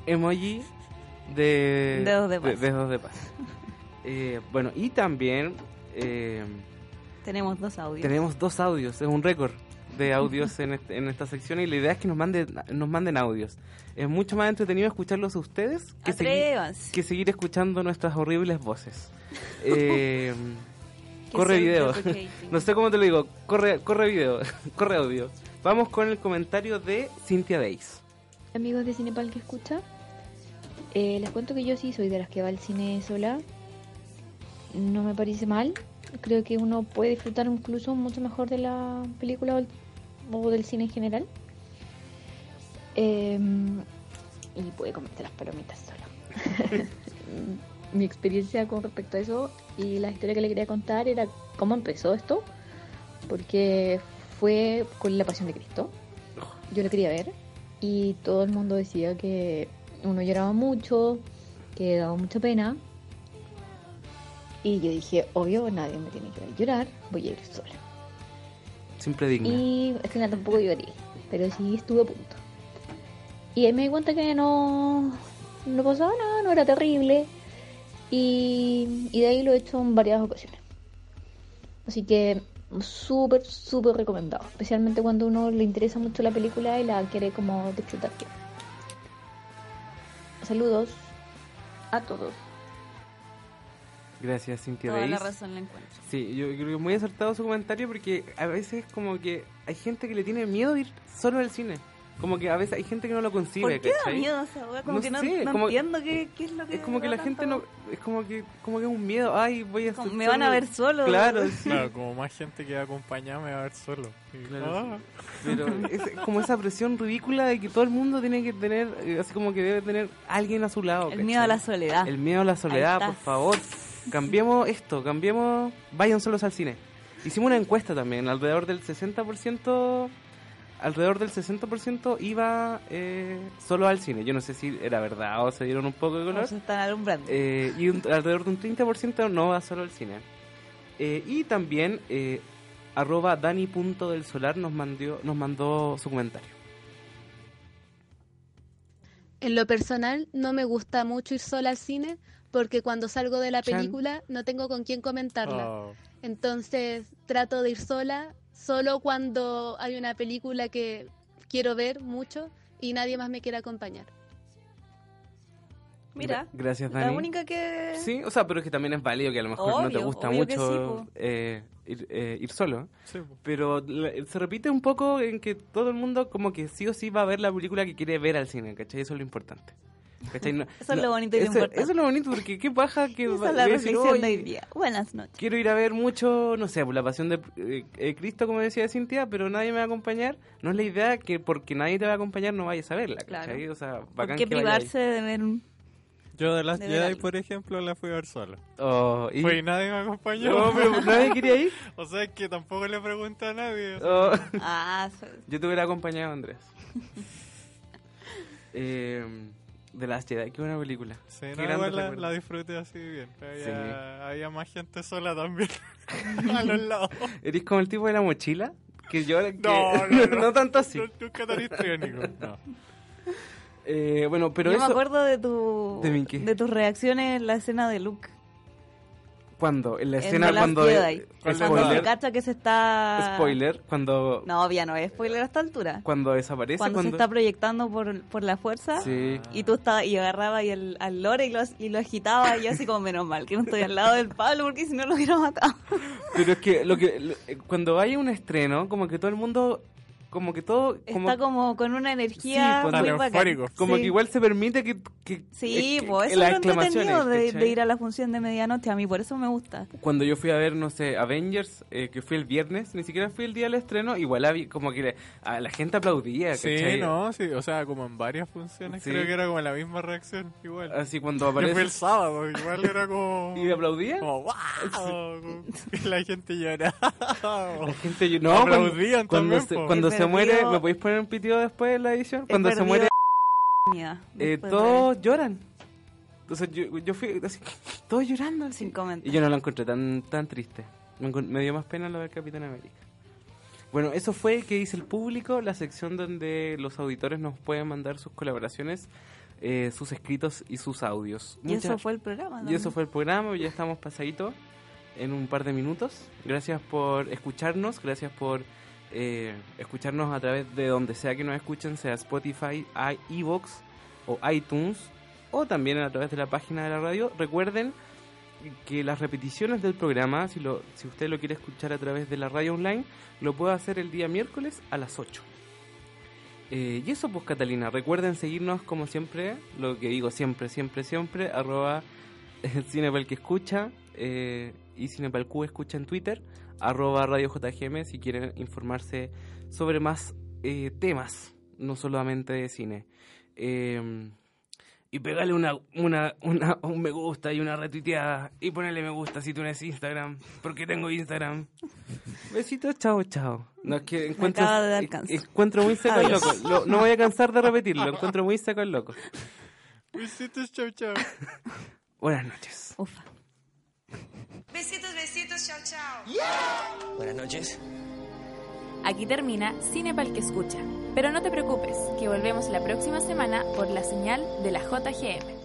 Emoji de... Dedos de paz. dedos de paz. Eh, bueno, y también eh, Tenemos dos audios. tenemos dos audios, es un récord de audios en, este- en esta sección y la idea es que nos manden, nos manden audios. Es mucho más entretenido escucharlos a ustedes que, seguir, que seguir escuchando nuestras horribles voces. Eh, corre video. no sé cómo te lo digo. Corre, corre video. corre audio. Vamos con el comentario de Cynthia Days. Amigos de Cinepal que escucha, eh, les cuento que yo sí soy de las que va al cine sola. No me parece mal. Creo que uno puede disfrutar incluso mucho mejor de la película o, el- o del cine en general. Eh, y puede comerte las palomitas solo. Mi experiencia con respecto a eso y la historia que le quería contar era cómo empezó esto. Porque fue con la Pasión de Cristo. Yo lo quería ver y todo el mundo decía que uno lloraba mucho, que daba mucha pena. Y yo dije, obvio, nadie me tiene que ver llorar, voy a ir sola. Siempre digna. Y al final tampoco lloré, pero sí estuve a punto. Y ahí me di cuenta que no, no pasaba nada, no era terrible. Y, y de ahí lo he hecho en varias ocasiones. Así que súper, súper recomendado. Especialmente cuando uno le interesa mucho la película y la quiere como disfrutar. Saludos a todos. Gracias, Cynthia Toda Days. la razón la encuentro. Sí, yo creo que es muy acertado su comentario porque a veces como que hay gente que le tiene miedo de ir solo al cine. Como que a veces hay gente que no lo concibe, ¿Por qué da ¿cachai? miedo esa? Como No que no, sé, no como- entiendo qué, qué es lo que. Es como que da la gente tanto- no... Es como que como que es un miedo. Ay, voy a... Como, me van a ver solo. Claro, sí. Claro, como más gente que va a acompañar me va a ver solo. Y, Claro, ah. Pero es como esa presión ridícula de que todo el mundo tiene que tener, eh, así como que debe tener alguien a su lado. El miedo a la soledad. El miedo a la soledad, Ahí por favor. Cambiemos esto, cambiemos, vayan solos al cine. Hicimos una encuesta también, alrededor del 60%, alrededor del 60% iba eh, solo al cine. Yo no sé si era verdad o se dieron un poco de color. O se están alumbrando. Eh, y un- alrededor de un 30% no va solo al cine. Eh, y también eh, arroba dani.delsolar nos mandó, nos mandó su comentario. En lo personal, no me gusta mucho ir sola al cine porque cuando salgo de la Chan. película no tengo con quién comentarla. Oh. Entonces trato de ir sola, solo cuando hay una película que quiero ver mucho y nadie más me quiere acompañar. Mira, Gra- Gracias, la única que. Sí, o sea, pero es que también es válido que a lo mejor no te gusta mucho sí, eh, ir, eh, ir solo. Sí. Pero la- se repite un poco en que todo el mundo como que sí o sí va a ver la película que quiere ver al cine, ¿cachai? Eso es lo importante. ¿Cachai? No- Eso es lo bonito y lo eso, importante. eso es lo bonito porque qué paja que Esa va- es la voy a decir, reflexión de "Oye, hoy día. Buenas noches. quiero ir a ver mucho, no sé, por la pasión de eh, eh, Cristo, como decía Cintia, pero nadie me va a acompañar. No es la idea que porque nadie te va a acompañar no vayas a verla, ¿cachai? Claro. O sea, ¿Por bacán que privarse de ver un.? Yo de las De Jedi, por ejemplo, la fui a ver solo. Oh, y- Fue y nadie me acompañó. No, pero nadie quería ir. o sea, es que tampoco le pregunté a nadie. o sea. Oh. Ah, Yo te hubiera acompañado, Andrés. eh, The Last Jedi, qué buena película. Sí, Qué no, igual la, la disfruté así bien. Había, Sí. había más gente sola también. a los lados. ¿Eres como el tipo de la mochila? Que yo que- No, no, no. tanto así. No, nunca tan histriónico. No. Eh, bueno, pero Yo eso... me acuerdo de tu. ¿De de tus reacciones en la escena de Luke. ¿Cuándo? En la en escena cuando... Jedi. eh, Cuando se cacha que se está. spoiler, cuando, No, ya no es spoiler a esta altura. cuando desaparece, Cuando, cuando... se está proyectando por, por la fuerza Sí. y tú estabas y agarraba y el, al lore y lo, y lo agitaba y yo así como menos mal que no estoy al lado del Pablo porque si no lo hubiera matado. Pero es que, lo que lo- eh, cuando hay un estreno, como que todo el mundo... Como que todo... Como, Está como con una Sí, energía cuando- muy bacán. Como Sí. que igual se permite que... que Sí, que- pues eso es lo entretenido de, de ir a la función de medianoche. A mí por eso me gusta. cuando yo fui a ver, no sé, Avengers, eh, que fui el viernes, ni siquiera fui el día del estreno, igual había, como que a la gente aplaudía, Sí, ¿cachai? no, sí, o sea, como en varias funciones Sí. creo que era como la misma reacción, igual. Así cuando Yo aparece... fui el sábado, igual era como... ¿Y aplaudía? Como, ¡wow! La gente lloraba. La gente, yo- no, cuando, Aplaudían cuando también, se, po. cuando se muere, ¿me podéis poner un pitido después en la edición? Cuando se muere, eh, todos lloran. Entonces yo, yo fui así, todos llorando. Sin comentar. Y yo no lo encontré tan tan triste. Me, dio más pena lo del Capitán América. Bueno, eso fue que dice el público, la sección donde los auditores nos pueden mandar sus colaboraciones, eh, sus escritos y sus audios. Y eso fue el programa, Y eso fue el programa, ya estamos pasaditos en un par de minutos. Gracias por escucharnos, gracias por eh, escucharnos a través de donde sea que nos escuchen, sea Spotify, iVoox o iTunes, o también a través de la página de la radio. Recuerden que las repeticiones del programa, si, usted lo quiere escuchar a través de la radio online, lo puede hacer el día miércoles a las 8. Eh, y eso pues Catalina, recuerden seguirnos como siempre, lo que digo siempre, siempre, siempre, arroba el Cinepal que escucha eh, y Cinepalq escucha en Twitter, arroba Radio JGM si quieren informarse sobre más eh, temas, no solamente de cine. Eh, y pegarle una, una, una, un me gusta y una retuiteada y ponerle me gusta si tú tienes Instagram, porque tengo Instagram. Besitos, chao, chao. No, es que encuentro, acaba de encuentro muy seco el loco. Lo- no voy a cansar de repetirlo, lo encuentro muy seco el loco. Besitos, chau, chau. Buenas noches. Ufa. Besitos, besitos, chao, chao. Buenas noches. Aquí termina Cine Pal que escucha. Pero no te preocupes, que volvemos la próxima semana por la señal de la JGM.